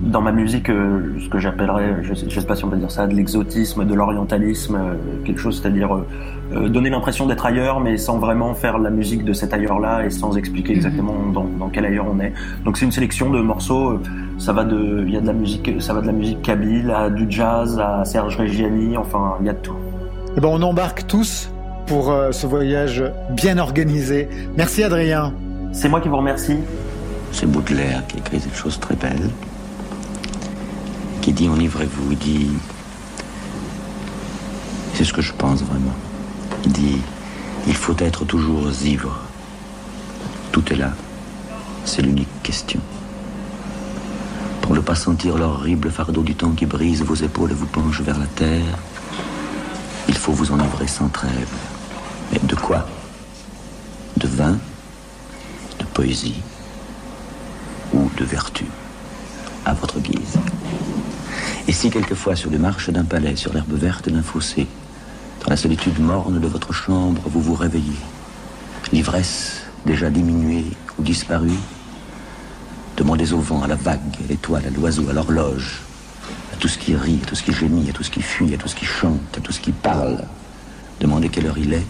dans ma musique euh, ce que j'appellerais, je sais, je sais pas si on peut dire ça, de l'exotisme, de l'orientalisme, euh, quelque chose, c'est-à-dire euh, euh, donner l'impression d'être ailleurs, mais sans vraiment faire la musique de cet ailleurs-là et sans expliquer exactement dans, dans quel ailleurs on est. Donc c'est une sélection de morceaux. euh, Ça va de, il y a de la musique, ça va de la musique kabyle à du jazz, à Serge Reggiani, enfin il y a de tout. Eh ben, on embarque tous pour euh, ce voyage bien organisé. Merci Adrien. C'est moi qui vous remercie. C'est Baudelaire qui écrit cette chose très belle, qui dit enivrez-vous, il dit, c'est ce que je pense vraiment, il dit, il faut être toujours ivre. Tout est là, c'est l'unique question. Pour ne pas sentir l'horrible fardeau du temps qui brise vos épaules et vous penche vers la terre, il faut vous enivrer sans trêve. Mais de quoi? De vin? De poésie? Ou de vertu, à votre guise. Et si quelquefois sur les marches d'un palais, sur l'herbe verte d'un fossé, dans la solitude morne de votre chambre, vous vous réveillez, l'ivresse déjà diminuée ou disparue, demandez au vent, à la vague, à l'étoile, à l'oiseau, à l'horloge, à tout ce qui rit, à tout ce qui gémit, à tout ce qui fuit, à tout ce qui chante, à tout ce qui parle. Demandez quelle heure il est,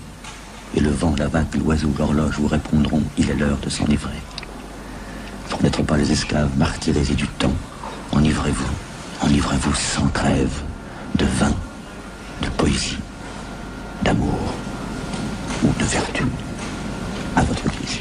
et le vent, la vague, l'oiseau, l'horloge vous répondront, il est l'heure de s'enivrer. Pour n'être pas les esclaves martyrisés du temps, enivrez-vous, enivrez-vous sans trêve de vin, de poésie, d'amour ou de vertu, à votre guise.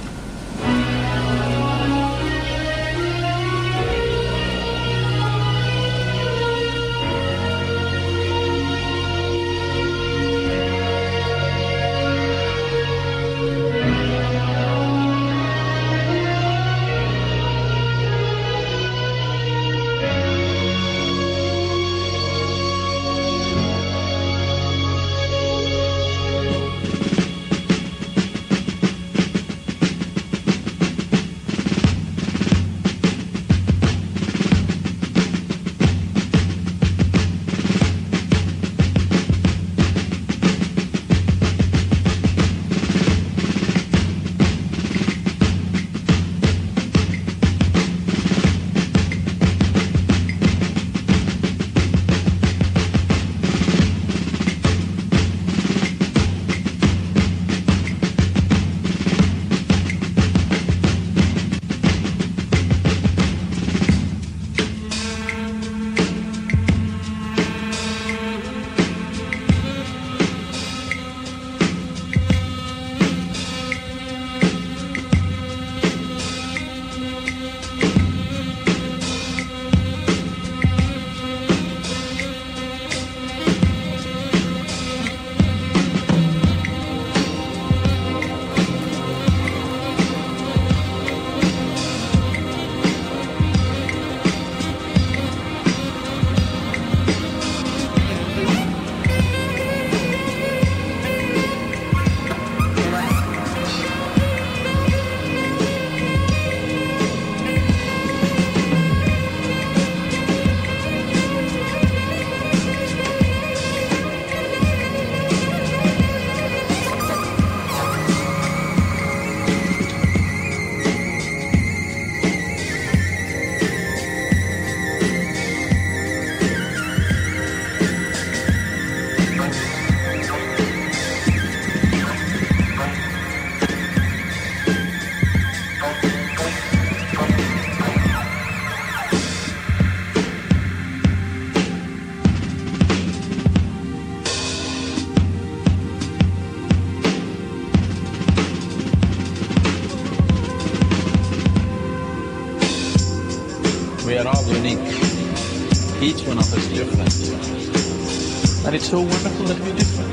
And it's so wonderful that we're different.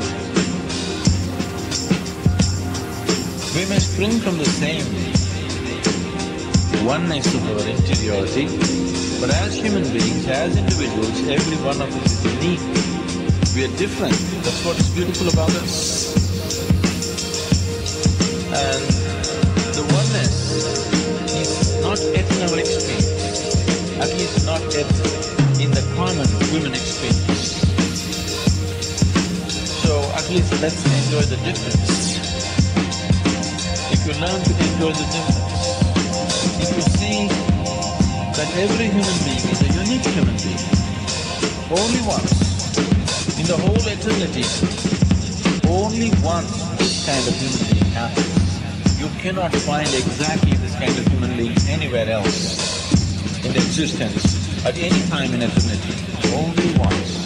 We may spring from the same oneness of our interiority, but as human beings, as individuals, every one of us is unique. We are different. That's what is beautiful about us. And the oneness let's enjoy the difference. If you learn to enjoy the difference, if you see that every human being is a unique human being, only once, in the whole eternity, only once this kind of human being happens. You cannot find exactly this kind of human being anywhere else in existence at any time in eternity, only once.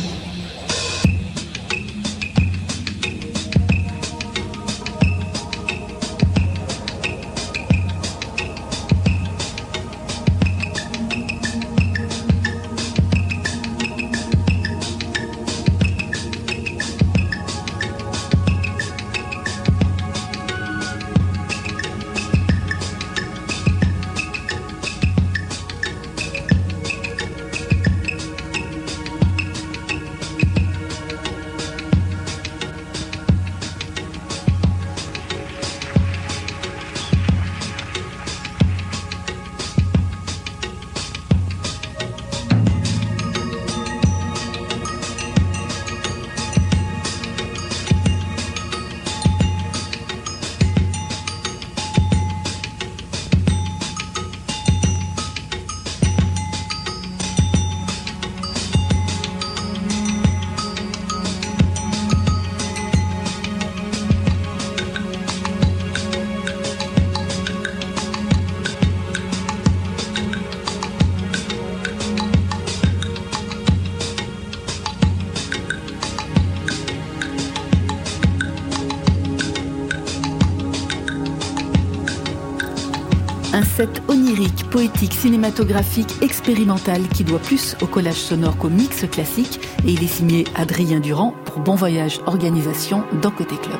Poétique, cinématographique, expérimental qui doit plus au collage sonore qu'au mix classique et il est signé Adrien Durand pour Bon Voyage Organisation dans Côté Club.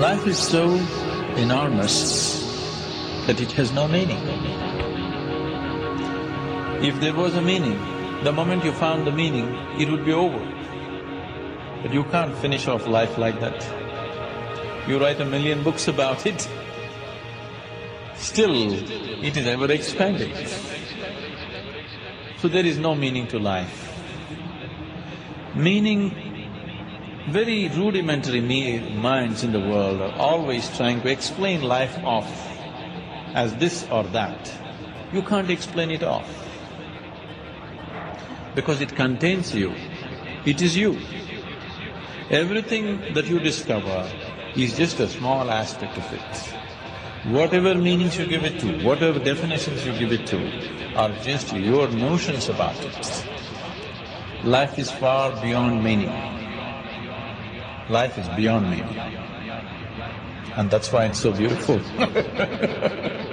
Life is so enormous that it has no meaning. If there was a meaning, the moment you found the meaning, it would be over. But you can't finish off life like that. You write a million books about it, still it is ever expanding. So there is no meaning to life. Meaning, very rudimentary me- minds in the world are always trying to explain life off as this or that. You can't explain it off because it contains you. It is you. Everything that you discover is just a small aspect of it. Whatever meanings you give it to, whatever definitions you give it to, are just your notions about it. Life is far beyond meaning. Life is beyond meaning. And that's why it's so beautiful.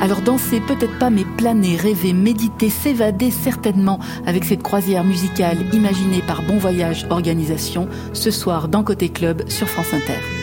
Alors danser peut-être pas, mais planer, rêver, méditer, s'évader certainement avec cette croisière musicale imaginée par Bon Voyage Organisation ce soir dans Côté Club sur France Inter.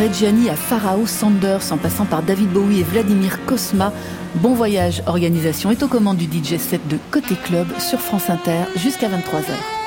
Reggiani à Pharao Sanders, en passant par David Bowie et Vladimir Kosma, Bon Voyage Organisation est aux commandes du DJ set de Côté Club sur France Inter jusqu'à 23h.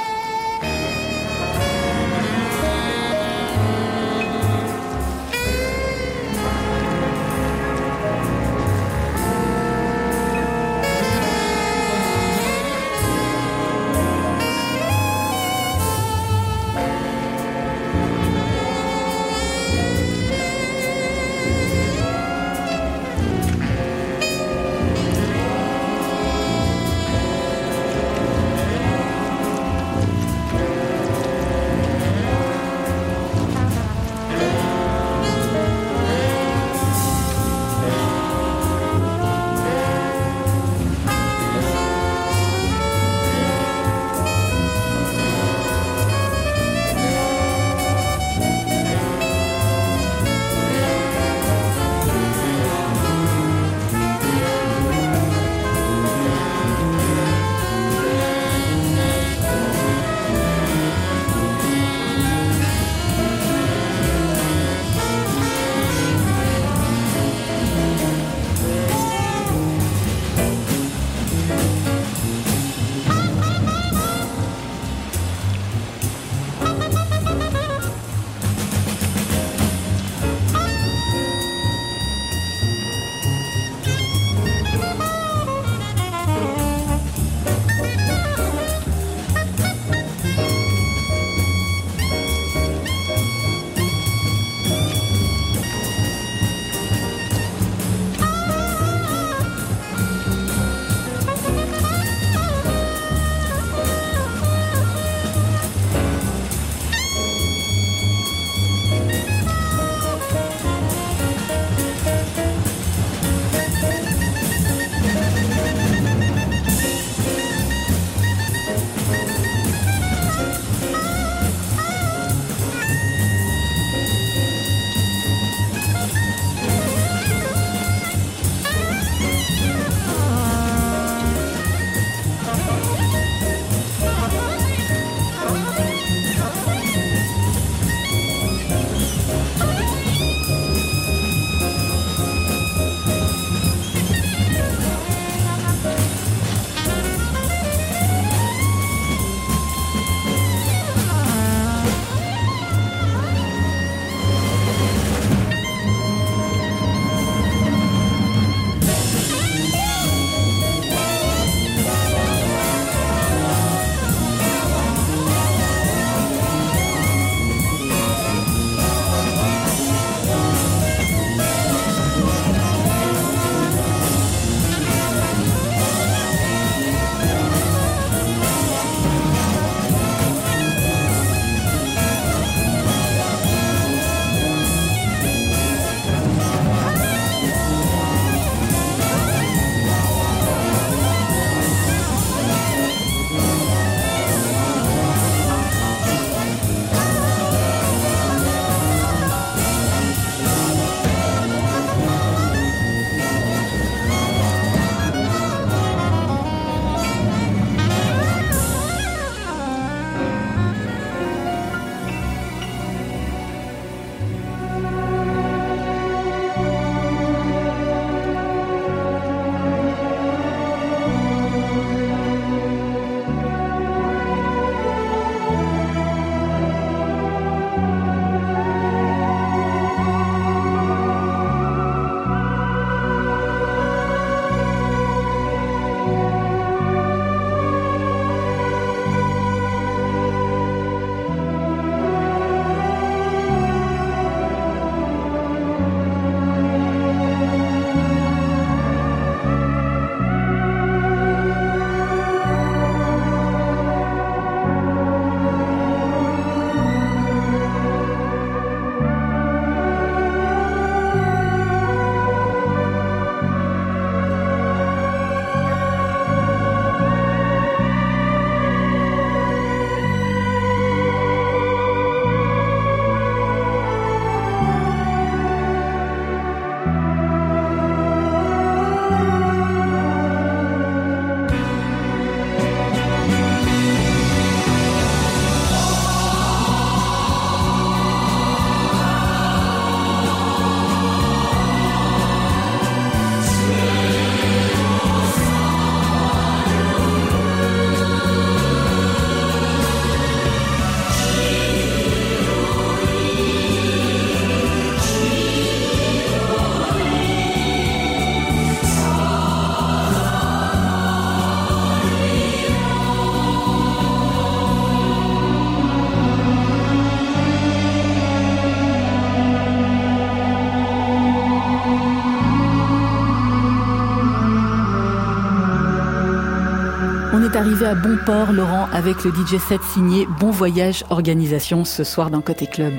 Arrivé à bon port, Laurent, avec le DJ set signé Bon Voyage Organisation ce soir dans Côté Club.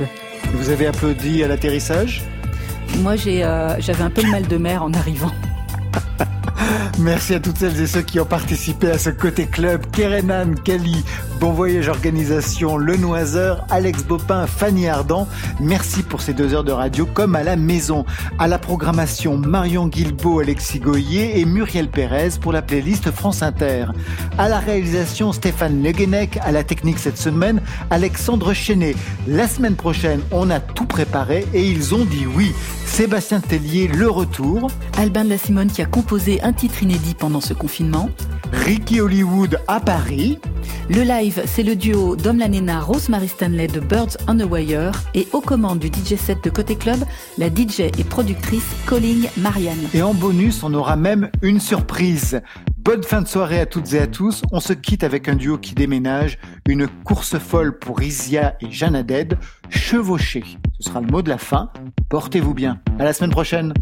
Vous avez applaudi à l'atterrissage? Moi, euh, j'avais un peu le mal de mer en arrivant. Merci à toutes celles et ceux qui ont participé à ce côté club. Kerenan, Kali, Bon Voyage Organisation, Le Noiseur, Alex Bopin, Fanny Ardant. Merci pour ces deux heures de radio comme à la maison. À la programmation, Marion Guilbeault, Alexis Goyer et Muriel Pérez pour la playlist France Inter. À la réalisation, Stéphane Leguenec. À la technique cette semaine, Alexandre Chenet. La semaine prochaine, on a tout préparé et ils ont dit oui. Sébastien Tellier, le retour. Albin de la Simone qui a composé un titre inédit pendant ce confinement. Ricky Hollywood à Paris. Le live, c'est le duo Dom Lanena, Rosemary Stanley de Birds on the Wire et aux commandes du DJ set de Côté Club, la DJ et productrice Colling Marianne. Et en bonus, on aura même une surprise. Bonne fin de soirée à toutes et à tous. On se quitte avec un duo qui déménage, une course folle pour Isia et Jeanne Aded, chevauchée. Ce sera le mot de la fin. Portez-vous bien. À la semaine prochaine.